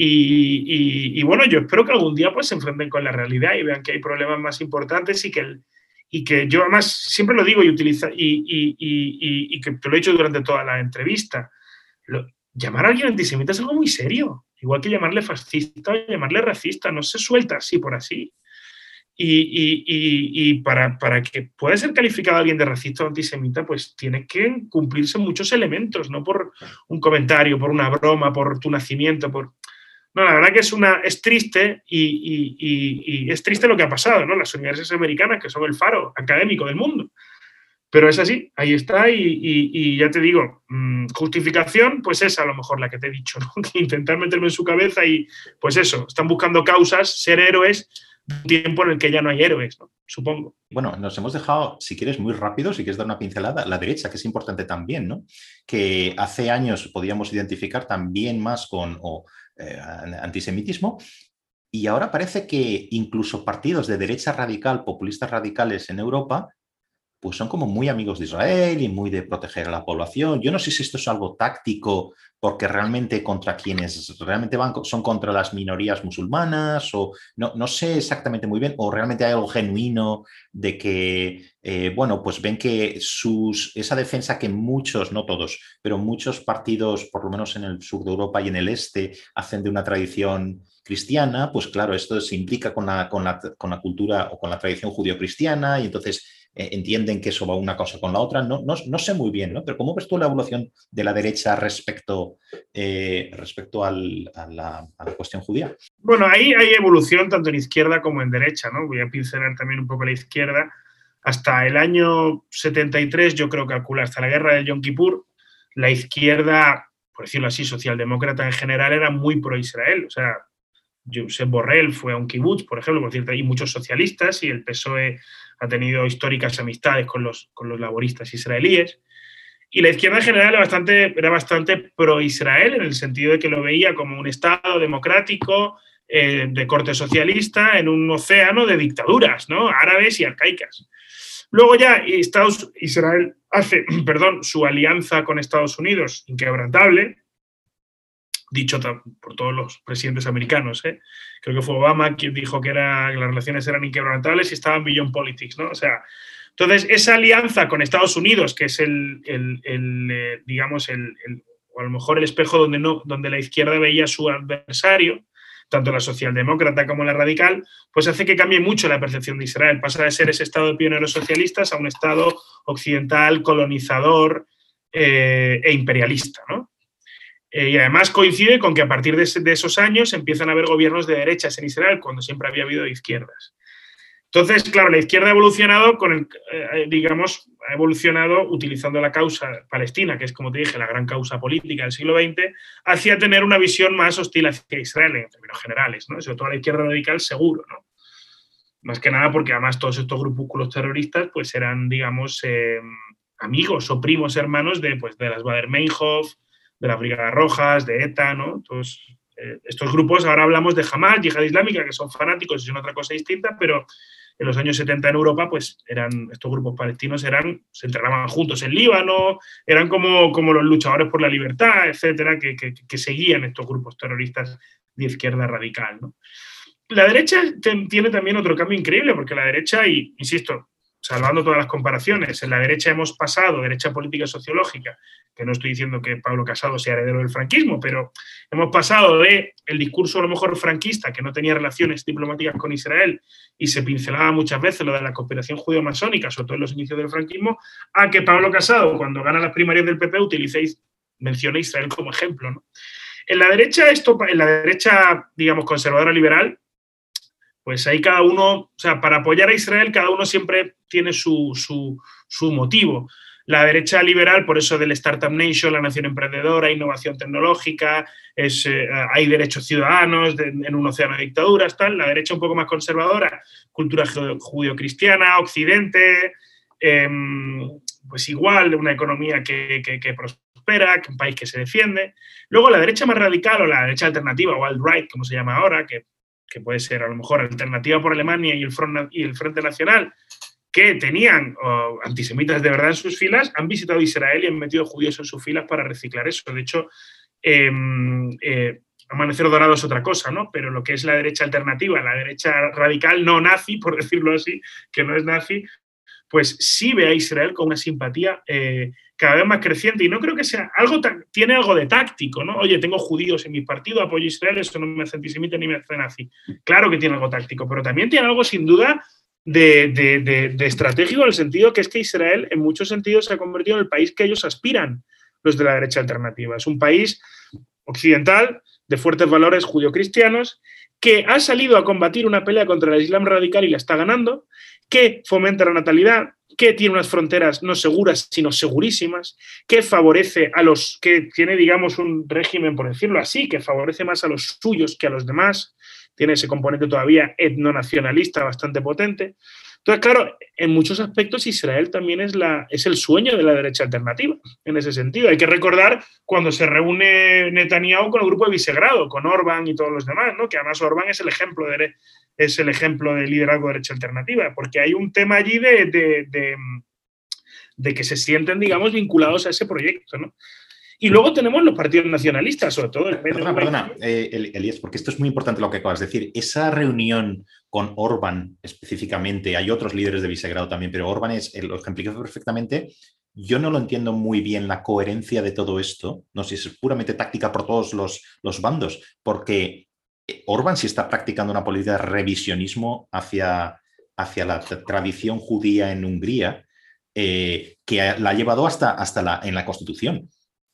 [SPEAKER 2] Y, y, bueno, yo espero que algún día pues se enfrenten con la realidad y vean que hay problemas más importantes y que, el, y que yo además siempre lo digo y, utiliza, y, y, que te lo he dicho durante toda la entrevista. Lo, llamar a alguien antisemita es algo muy serio. Igual que llamarle fascista o llamarle racista, no se suelta así por así. Y, para, para, que pueda ser calificado alguien de racista o antisemita, pues tiene que cumplirse muchos elementos, no por un comentario, por una broma, por tu nacimiento, por... No, la verdad que es, una, es triste y, es triste lo que ha pasado, ¿no? Las universidades americanas, que son el faro académico del mundo. Pero es así, ahí está y, ya te digo, mm, justificación, pues es a lo mejor la que te he dicho, ¿no? intentar meterme en su cabeza y pues eso, están buscando causas, ser héroes, un tiempo en el que ya no hay héroes, supongo.
[SPEAKER 1] Bueno, nos hemos dejado, si quieres, muy rápido, si quieres dar una pincelada, la derecha, que es importante también, ¿no? Que hace años podíamos identificar también más con eh, antisemitismo y ahora parece que incluso partidos de derecha radical, populistas radicales en Europa, pues son como muy amigos de Israel y muy de proteger a la población. Yo no sé si esto es algo táctico porque realmente contra quienes realmente van son contra las minorías musulmanas o no, no sé exactamente muy bien o realmente hay algo genuino de que, eh, bueno, pues ven que sus, esa defensa que muchos, no todos, pero muchos partidos, por lo menos en el sur de Europa y en el este, hacen de una tradición cristiana, pues claro, esto se implica con la, con la, con la cultura o con la tradición judío-cristiana y entonces eh, entienden que eso va una cosa con la otra. No, no, sé muy bien, ¿no? Pero ¿cómo ves tú la evolución de la derecha respecto, eh, respecto a, la, cuestión judía?
[SPEAKER 2] Bueno, ahí hay evolución tanto en izquierda como en derecha, ¿no? Voy a pincelar también un poco la izquierda. Hasta el año 73, yo creo que calcula, hasta la guerra de Yom Kippur, la izquierda, por decirlo así, socialdemócrata en general, era muy pro-Israel. O sea, Josep Borrell fue a un kibutz, por ejemplo, por cierto, hay muchos socialistas y el PSOE ha tenido históricas amistades con los, con los laboristas israelíes. Y la izquierda en general era bastante, era bastante pro-Israel en el sentido de que lo veía como un Estado democrático eh, de corte socialista en un océano de dictaduras ¿no? árabes y arcaicas. Luego ya Estados, Israel hace perdón, su alianza con Estados Unidos inquebrantable, dicho por todos los presidentes americanos. ¿eh? Creo que fue Obama quien dijo que, las relaciones eran inquebrantables y estaban beyond politics, ¿no? O sea, entonces esa alianza con Estados Unidos, que es el, eh, digamos, el, o a lo mejor el espejo donde, no, donde la izquierda veía a su adversario, tanto la socialdemócrata como la radical, pues hace que cambie mucho la percepción de Israel. Pasa de ser ese Estado de pioneros socialistas a un Estado occidental, colonizador eh, e imperialista, ¿no? Eh, y además coincide con que a partir de, esos años empiezan a haber gobiernos de derechas en Israel, cuando siempre había habido izquierdas. Entonces, claro, la izquierda ha evolucionado con el, eh, digamos, ha evolucionado utilizando la causa palestina, que es, como te dije, la gran causa política del siglo XX, hacia tener una visión más hostil hacia Israel en términos generales, ¿no? Sobre todo la izquierda radical, seguro, ¿no? Más que nada porque además todos estos grupúsculos terroristas, pues eran, digamos, eh, amigos o primos hermanos de, pues, de las Bader-Meinhof, de las Brigadas Rojas, de ETA, ¿no? Eh, estos grupos, ahora hablamos de Hamas, Yihad Islámica, que son fanáticos y son otra cosa distinta, pero en los años 70 en Europa, pues eran, estos grupos palestinos eran, se entrenaban juntos en Líbano, eran como, como los luchadores por la libertad, etcétera, que, que, seguían estos grupos terroristas de izquierda radical, ¿no? La derecha tiene también otro cambio increíble, porque la derecha, y insisto, salvando todas las comparaciones, en la derecha hemos pasado, derecha política sociológica, que no estoy diciendo que Pablo Casado sea heredero del franquismo, pero hemos pasado de el discurso a lo mejor franquista, que no tenía relaciones diplomáticas con Israel y se pincelaba muchas veces lo de la cooperación judío-masónica, sobre todo en los inicios del franquismo, a que Pablo Casado, cuando gana las primarias del PP, utilicéis, menciona Israel como ejemplo. En la derecha, esto, en la derecha, digamos, conservadora liberal, pues ahí cada uno, o sea, para apoyar a Israel, cada uno siempre tiene su, motivo. La derecha liberal, por eso del Startup Nation, la nación emprendedora, innovación tecnológica, es, eh, hay derechos ciudadanos en un océano de dictaduras, tal. La derecha un poco más conservadora, cultura judío-cristiana, occidente, em, pues igual, una economía que, que, prospera, un país que se defiende. Luego la derecha más radical o la derecha alternativa o alt-right, como se llama ahora, que que puede ser a lo mejor Alternativa por Alemania y el, Frente Nacional, que tenían antisemitas de verdad en sus filas, han visitado Israel y han metido judíos en sus filas para reciclar eso. De hecho, em, eh, Amanecer Dorado es otra cosa, ¿no? Pero lo que es la derecha alternativa, la derecha radical no nazi, por decirlo así, que no es nazi, pues sí ve a Israel con una simpatía eh, cada vez más creciente. Y no creo que sea algo, tiene algo de táctico, ¿no? Oye, tengo judíos en mi partido, apoyo a Israel, eso no me hace antisemita ni me hace nazi. Claro que tiene algo táctico, pero también tiene algo sin duda de, de, estratégico en el sentido que es que Israel en muchos sentidos se ha convertido en el país que ellos aspiran, los de la derecha alternativa. Es un país occidental de fuertes valores judio-cristianos que ha salido a combatir una pelea contra el Islam radical y la está ganando, que fomenta la natalidad, que tiene unas fronteras no seguras, sino segurísimas, que favorece a los que tiene, digamos, un régimen, por decirlo así, que favorece más a los suyos que a los demás, tiene ese componente todavía etnonacionalista bastante potente. Entonces, claro, en muchos aspectos Israel también es, la, es el sueño de la derecha alternativa, en ese sentido. Hay que recordar cuando se reúne Netanyahu con el grupo de Visegrado, con Orbán y todos los demás, ¿no? que además Orbán es el ejemplo de, es el ejemplo de liderazgo de derecha alternativa, porque hay un tema allí de, de, de que se sienten, digamos, vinculados a ese proyecto. ¿no? Y luego tenemos los partidos nacionalistas, sobre todo el
[SPEAKER 1] Perdona, perdona, eh, Elías, porque esto es muy importante lo que acabas de decir. Esa reunión con Orban específicamente, hay otros líderes de Visegrado también, pero Orban es, lo ejemplifica perfectamente. Yo no lo entiendo muy bien la coherencia de todo esto. No sé si es puramente táctica por todos los, los bandos, porque eh, Orban sí está practicando una política de revisionismo hacia, hacia la tradición judía en Hungría, eh, que la ha llevado hasta, hasta la, en la Constitución.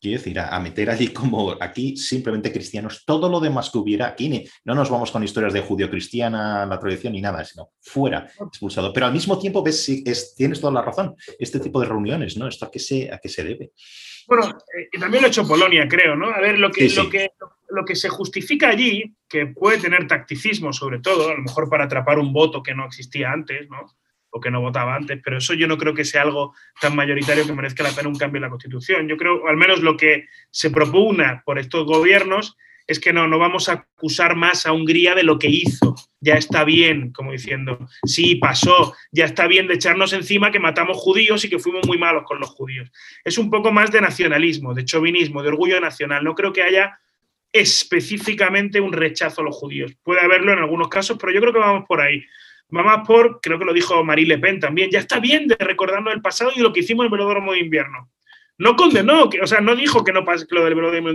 [SPEAKER 1] Quiero decir, a, meter allí como aquí simplemente cristianos, todo lo demás que hubiera aquí, no nos vamos con historias de judío-cristiana, la tradición ni nada, sino fuera, expulsado. Pero al mismo tiempo, ves, es, tienes toda la razón, este tipo de reuniones, ¿no? ¿Esto a qué se, a qué se debe?
[SPEAKER 2] Bueno, eh, también lo ha hecho Polonia, creo, ¿no? A ver, lo que, Lo, que, lo que se justifica allí, que puede tener tacticismo sobre todo, a lo mejor para atrapar un voto que no existía antes, ¿no? O que no votaba antes, pero eso yo no creo que sea algo tan mayoritario que merezca la pena un cambio en la Constitución. Yo creo, al menos lo que se propugna por estos gobiernos es que no, no vamos a acusar más a Hungría de lo que hizo. Ya está bien, como diciendo, sí, pasó, ya está bien de echarnos encima que matamos judíos y que fuimos muy malos con los judíos. Es un poco más de nacionalismo, de chauvinismo, de orgullo nacional. No creo que haya específicamente un rechazo a los judíos. Puede haberlo en algunos casos, pero yo creo que vamos por ahí. Vamos por, creo que lo dijo Marie Le Pen también, ya está bien de recordarnos el pasado y lo que hicimos en el velódromo de invierno. No condenó, que, o sea, no dijo que no pase que lo del velódromo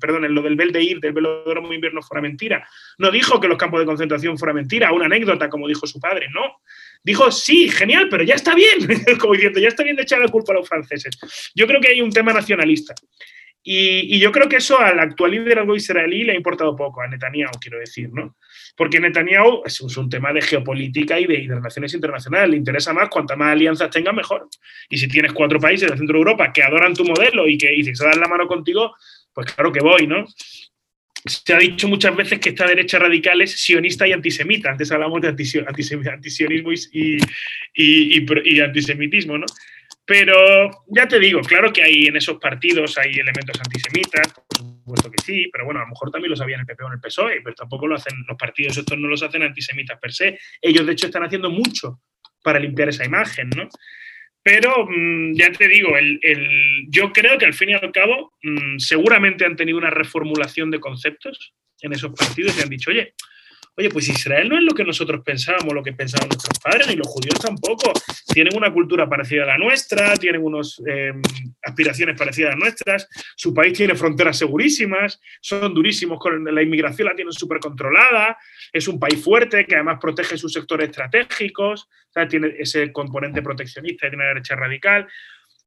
[SPEAKER 2] perdón, lo del Beldeir, del velódromo de invierno fuera mentira. No dijo que los campos de concentración fuera mentira, una anécdota, como dijo su padre, no. Dijo, sí, genial, pero ya está bien, como diciendo, ya está bien de echar la culpa a los franceses. Yo creo que hay un tema nacionalista. Y, yo creo que eso al actual liderazgo israelí le ha importado poco, a Netanyahu, quiero decir, ¿no? Porque Netanyahu es un, tema de geopolítica y de, relaciones internacionales. Le interesa más, cuantas más alianzas tenga, mejor. Y si tienes cuatro países del centro de Europa que adoran tu modelo y que y se dan la mano contigo, pues claro que voy, ¿no? Se ha dicho muchas veces que esta derecha radical es sionista y antisemita. Antes hablamos de antisionismo y, y antisemitismo, ¿no? Pero ya te digo, claro que hay en esos partidos hay elementos antisemitas, por supuesto que sí, pero bueno, a lo mejor también los había en el PP o en el PSOE, pero tampoco lo hacen, los partidos estos no los hacen antisemitas per se. Ellos, de hecho, están haciendo mucho para limpiar esa imagen, ¿no? Pero mm, ya te digo, el, yo creo que al fin y al cabo mm, seguramente han tenido una reformulación de conceptos en esos partidos y han dicho, oye, Oye, pues Israel no es lo que nosotros pensábamos, lo que pensaban nuestros padres, ni los judíos tampoco. Tienen una cultura parecida a la nuestra, tienen unas em, aspiraciones parecidas a nuestras, su país tiene fronteras segurísimas, son durísimos con la inmigración, la tienen súper controlada, es un país fuerte que además protege sus sectores estratégicos, tiene ese componente proteccionista tiene la derecha radical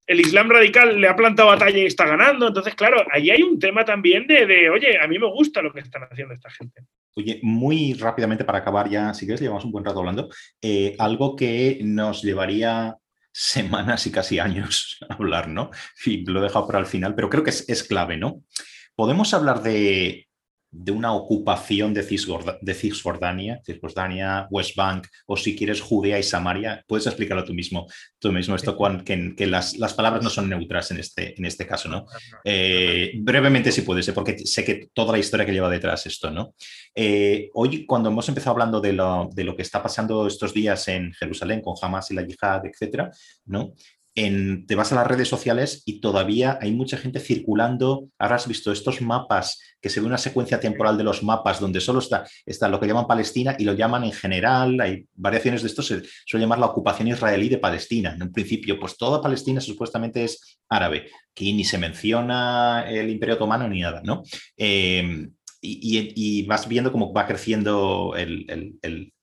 [SPEAKER 2] el Islam radical le ha plantado batalla y está ganando. Entonces, claro, ahí hay un tema también de, oye, a mí me gusta lo que están haciendo esta gente.
[SPEAKER 1] Oye, muy rápidamente para acabar ya, si quieres, llevamos un buen rato hablando, eh, algo que nos llevaría semanas y casi años a hablar, ¿no? Y lo he dejado para el final, pero creo que es clave, ¿no? Podemos hablar de de una ocupación de, Cisjordania, Cisjordania, West Bank, o si quieres Judea y Samaria, puedes explicarlo tú mismo, tú mismo esto, Juan, que, que las, palabras no son neutras en este, en este caso, ¿no? Eh, brevemente si puedes, ¿eh? porque sé que toda la historia que lleva detrás esto, ¿no? Eh, hoy, cuando hemos empezado hablando de lo, de lo, que está pasando estos días en Jerusalén con Hamas y la yihad, etcétera, ¿no? Te vas a las redes sociales y todavía hay mucha gente circulando. Ahora has visto estos mapas, que se ve una secuencia temporal de los mapas donde solo está, está lo que llaman Palestina y lo llaman en general, hay variaciones de esto, se suele llamar la ocupación israelí de Palestina. En un principio, pues toda Palestina supuestamente es árabe, que ni se menciona el Imperio Otomano ni nada, ¿no? Em, y, vas viendo cómo va creciendo el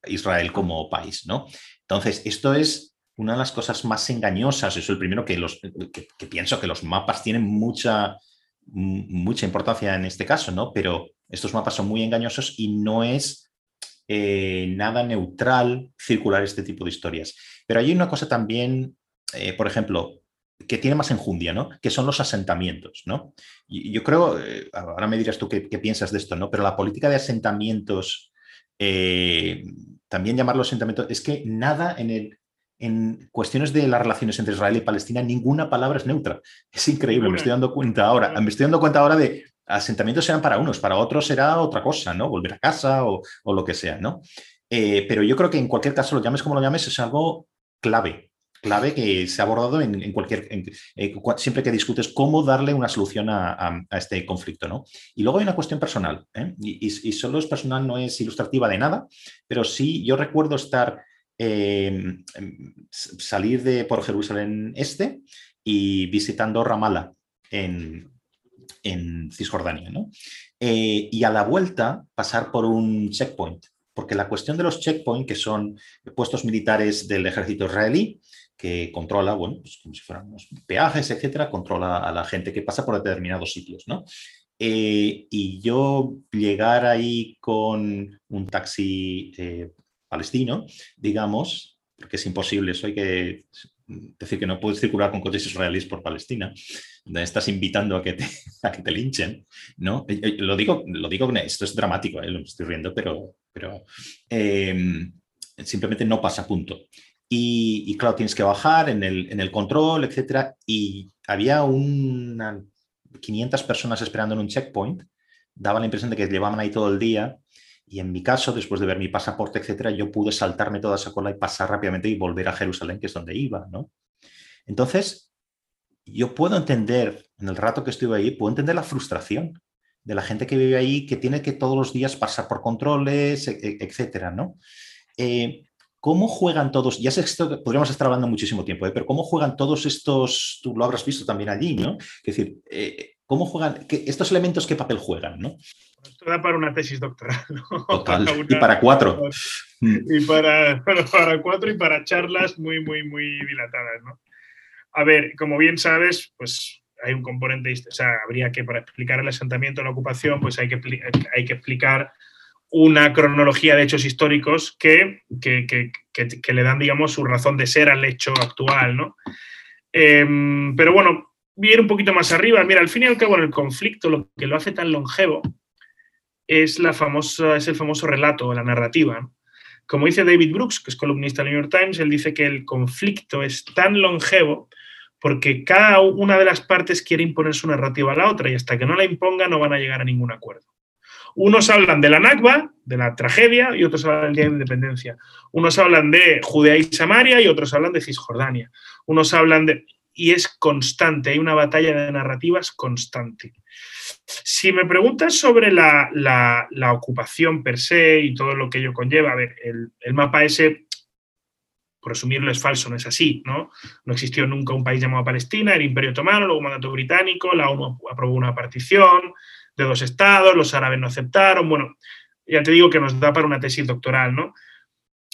[SPEAKER 1] Israel como país, ¿no? Entonces, esto es una de las cosas más engañosas, eso es el primero que, los, que, pienso que los mapas tienen mucha, mucha importancia en este caso, ¿no? Pero estos mapas son muy engañosos y no es eh, nada neutral circular este tipo de historias. Pero hay una cosa también, eh, por ejemplo, que tiene más enjundia, ¿no? Que son los asentamientos, ¿no? Y yo creo, eh, ahora me dirás tú qué, piensas de esto, ¿no? Pero la política de asentamientos, también llamarlo asentamientos, es que nada en el, en cuestiones de las relaciones entre Israel y Palestina, ninguna palabra es neutra. Es increíble, me estoy dando cuenta ahora. Me estoy dando cuenta ahora de asentamientos serán para unos, para otros será otra cosa, ¿no? Volver a casa o, lo que sea, ¿no? Eh, pero yo creo que en cualquier caso, lo llames como lo llames, es algo clave, clave que se ha abordado en, cualquier, eh, siempre que discutes cómo darle una solución a, este conflicto, ¿no? Y luego hay una cuestión personal, ¿eh? y, y, solo es personal, no es ilustrativa de nada, pero sí yo recuerdo estar Em, em, salir de por Jerusalén Este y visitando Ramallah en, Cisjordania. Eh, y a la vuelta pasar por un checkpoint, porque la cuestión de los checkpoints, que son puestos militares del ejército israelí, que controla, bueno, pues como si fueran peajes, etcétera, controla a la gente que pasa por determinados sitios, ¿no? Eh, y yo llegar ahí con un taxi eh, palestino, digamos, porque es imposible eso, hay que decir que no puedes circular con coches israelíes por Palestina, donde estás invitando a que te, que te linchen, ¿no? Eh, eh, lo digo, lo digo, esto es dramático, ¿eh? lo estoy riendo, pero, pero em, simplemente no pasa punto. Y, claro, tienes que bajar en el, en el control, etcétera, y había una 500 personas esperando en un checkpoint, daba la impresión de que llevaban ahí todo el día y en mi caso, después de ver mi pasaporte, etcétera, yo pude saltarme toda esa cola y pasar rápidamente y volver a Jerusalén, que es donde iba, ¿no? Entonces, yo puedo entender, en el rato que estuve ahí, puedo entender la frustración de la gente que vive ahí, que tiene que todos los días pasar por controles, e, e, etcétera, ¿no? Eh, ¿Cómo juegan todos? Ya sé que podríamos estar hablando muchísimo tiempo, ¿eh? pero ¿cómo juegan todos estos? Tú lo habrás visto también allí, ¿no? Es decir, eh, ¿cómo juegan? ¿Estos elementos qué papel juegan, ¿no?
[SPEAKER 2] Esto da para una tesis doctoral.
[SPEAKER 1] y para cuatro.
[SPEAKER 2] Y para, para, cuatro y para charlas muy, muy, muy dilatadas. ¿no? A ver, como bien sabes, pues hay un componente, o sea, habría que, para explicar el asentamiento, la ocupación, pues hay que, hay que explicar una cronología de hechos históricos que, que, que, que, le dan, digamos, su razón de ser al hecho actual, ¿no? Em, pero bueno, ir un poquito más arriba. Mira, al fin y al cabo, en el conflicto, lo que lo hace tan longevo es, la famosa, es el famoso relato, la narrativa. Como dice David Brooks, que es columnista del New York Times, él dice que el conflicto es tan longevo porque cada una de las partes quiere imponer su narrativa a la otra y hasta que no la imponga no van a llegar a ningún acuerdo. Unos hablan de la Nakba, de la tragedia, y otros hablan del Día de Independencia. Unos hablan de Judea y Samaria y otros hablan de Cisjordania. Unos hablan de... Y es constante, hay una batalla de narrativas constante. Si me preguntas sobre la, ocupación per se y todo lo que ello conlleva, a ver, el, mapa ese, por resumirlo, es falso, no es así, ¿no? No existió nunca un país llamado Palestina, el Imperio Otomano, luego mandato británico, la ONU aprobó una partición de dos estados, los árabes no aceptaron, bueno, ya te digo que nos da para una tesis doctoral, ¿no?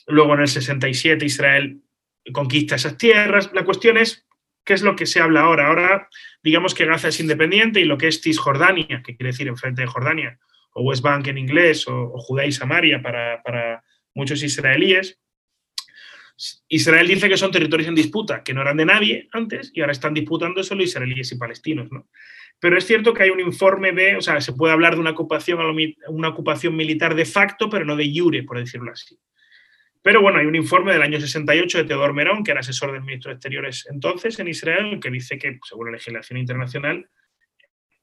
[SPEAKER 2] Luego en el 67 Israel conquista esas tierras. La cuestión es ¿qué es lo que se habla ahora? Ahora, digamos que Gaza es independiente y lo que es Cisjordania, que quiere decir enfrente de Jordania, o West Bank en inglés, o, Judá y Samaria para, muchos israelíes. Israel dice que son territorios en disputa, que no eran de nadie antes y ahora están disputando solo israelíes y palestinos. ¿no? Pero es cierto que hay un informe de, o sea, se puede hablar de una ocupación, una ocupación militar de facto, pero no de jure, por decirlo así. Pero bueno, hay un informe del año 68 de Teodor Merón, que era asesor del ministro de Exteriores entonces en Israel, que dice que, según la legislación internacional,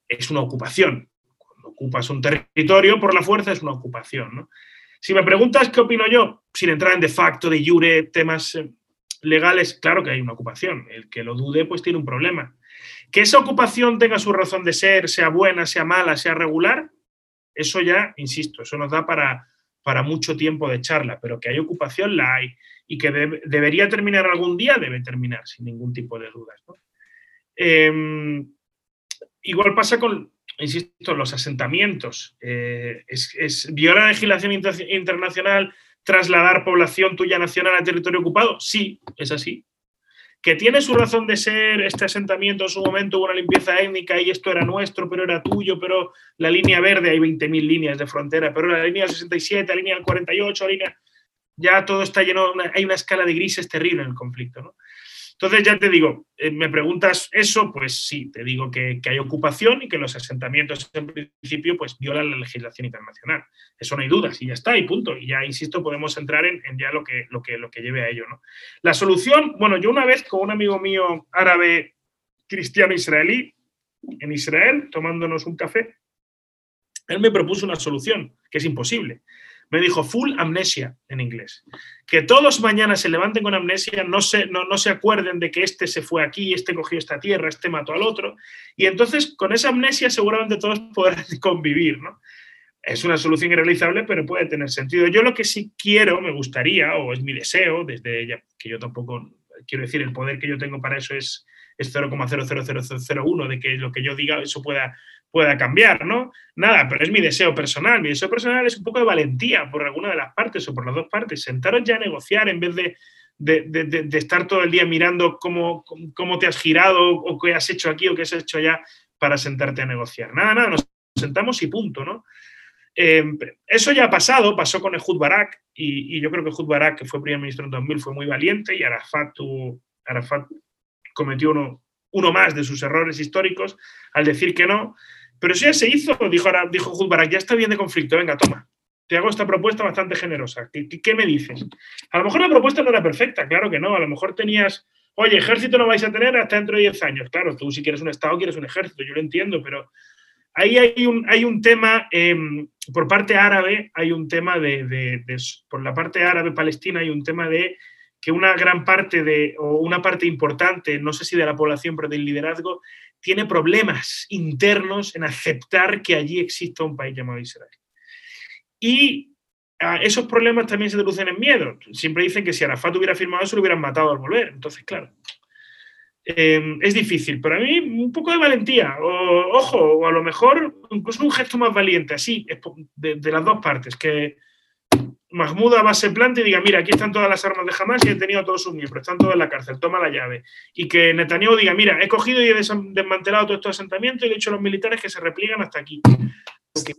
[SPEAKER 2] es una ocupación. Cuando ocupas un territorio por la fuerza es una ocupación. Si me preguntas qué opino yo, sin entrar en de facto, de jure, temas, eh, legales, claro que hay una ocupación. El que lo dude, pues tiene un problema. Que esa ocupación tenga su razón de ser, sea buena, sea mala, sea regular, eso ya, insisto, eso nos da para, para mucho tiempo de charla, pero que hay ocupación, la hay. Y que debería terminar algún día, debe terminar, sin ningún tipo de dudas. Em, igual pasa con, insisto, los asentamientos. Eh, es, ¿Viola la legislación internacional trasladar población tuya nacional a territorio ocupado? Sí, es así. ¿Que tiene su razón de ser este asentamiento en su momento, hubo una limpieza étnica y esto era nuestro, pero era tuyo, pero la línea verde, hay 20.000 líneas de frontera, pero la línea 67, la línea 48, la línea... Ya todo está lleno, hay una escala de grises terrible en el conflicto. ¿no? Entonces, ya te digo, eh, me preguntas eso, pues sí, te digo que, hay ocupación y que los asentamientos en principio pues violan la legislación internacional. Eso no hay dudas y ya está, y punto. Y ya, insisto, podemos entrar en, ya lo que, lo, que, lo que lleve a ello. ¿no? La solución, bueno, yo una vez con un amigo mío árabe cristiano israelí en Israel, tomándonos un café, él me propuso una solución que es imposible me dijo full amnesia en inglés. Que todos mañana se levanten con amnesia, no se, no, no se acuerden de que este se fue aquí, este cogió esta tierra, este mató al otro. Y entonces con esa amnesia seguramente todos podrán convivir, ¿no? Es una solución irrealizable, pero puede tener sentido. Yo lo que sí quiero, me gustaría, o es mi deseo, desde ella, que yo tampoco, quiero decir, el poder que yo tengo para eso es, es 0,00001, de que lo que yo diga eso pueda pueda cambiar, ¿no? Nada, pero es mi deseo personal. Mi deseo personal es un poco de valentía por alguna de las partes o por las dos partes. Sentaros ya a negociar en vez de, de, estar todo el día mirando cómo, cómo, te has girado o qué has hecho aquí o qué has hecho allá para sentarte a negociar. Nada, nada, nos sentamos y punto, ¿no? Em, eso ya ha pasado, pasó con el Barak y, yo creo que Barak, que fue primer ministro en 2000, fue muy valiente y Arafat, Arafat cometió uno, uno más de sus errores históricos al decir que no. Pero eso ya se hizo, dijo, dijo ya está bien de conflicto, venga, toma. Te hago esta propuesta bastante generosa. ¿Qué, me dices? A lo mejor la propuesta no era perfecta, claro que no. A lo mejor tenías, oye, ejército no vais a tener hasta dentro de 10 años. Claro, tú si quieres un Estado quieres un ejército, yo lo entiendo, pero ahí hay un, hay un tema, em, por parte árabe, hay un tema de, por la parte árabe palestina, hay un tema de que una gran parte de, o una parte importante, no sé si de la población, pero del liderazgo, tiene problemas internos en aceptar que allí exista un país llamado Israel. Y ah, esos problemas también se traducen en miedo. Siempre dicen que si Arafat hubiera firmado eso, lo hubieran matado al volver. Entonces, claro, em, es difícil. Pero a mí, un poco de valentía. O, ojo, o a lo mejor incluso un gesto más valiente, así, de, de las dos partes, que Mahmoud Abbas se plante y diga, mira, aquí están todas las armas de Hamas y he tenido a todos sus miembros, están todos en la cárcel, toma la llave. Y que Netanyahu diga, mira, he cogido y he desmantelado todo estos asentamientos y he dicho a los militares que se repliegan hasta aquí.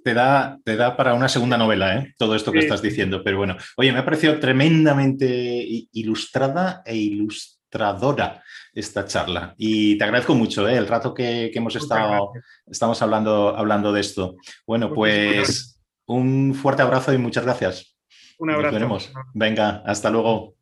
[SPEAKER 1] Te da, te da para una segunda novela, ¿eh? todo esto que estás diciendo. Pero bueno, oye, me ha parecido tremendamente ilustrada e ilustradora esta charla. Y te agradezco mucho ¿eh? el rato que, hemos estado estamos hablando, hablando de esto. Bueno, pues un fuerte abrazo y muchas gracias.
[SPEAKER 2] Un abrazo.
[SPEAKER 1] Venga, hasta luego.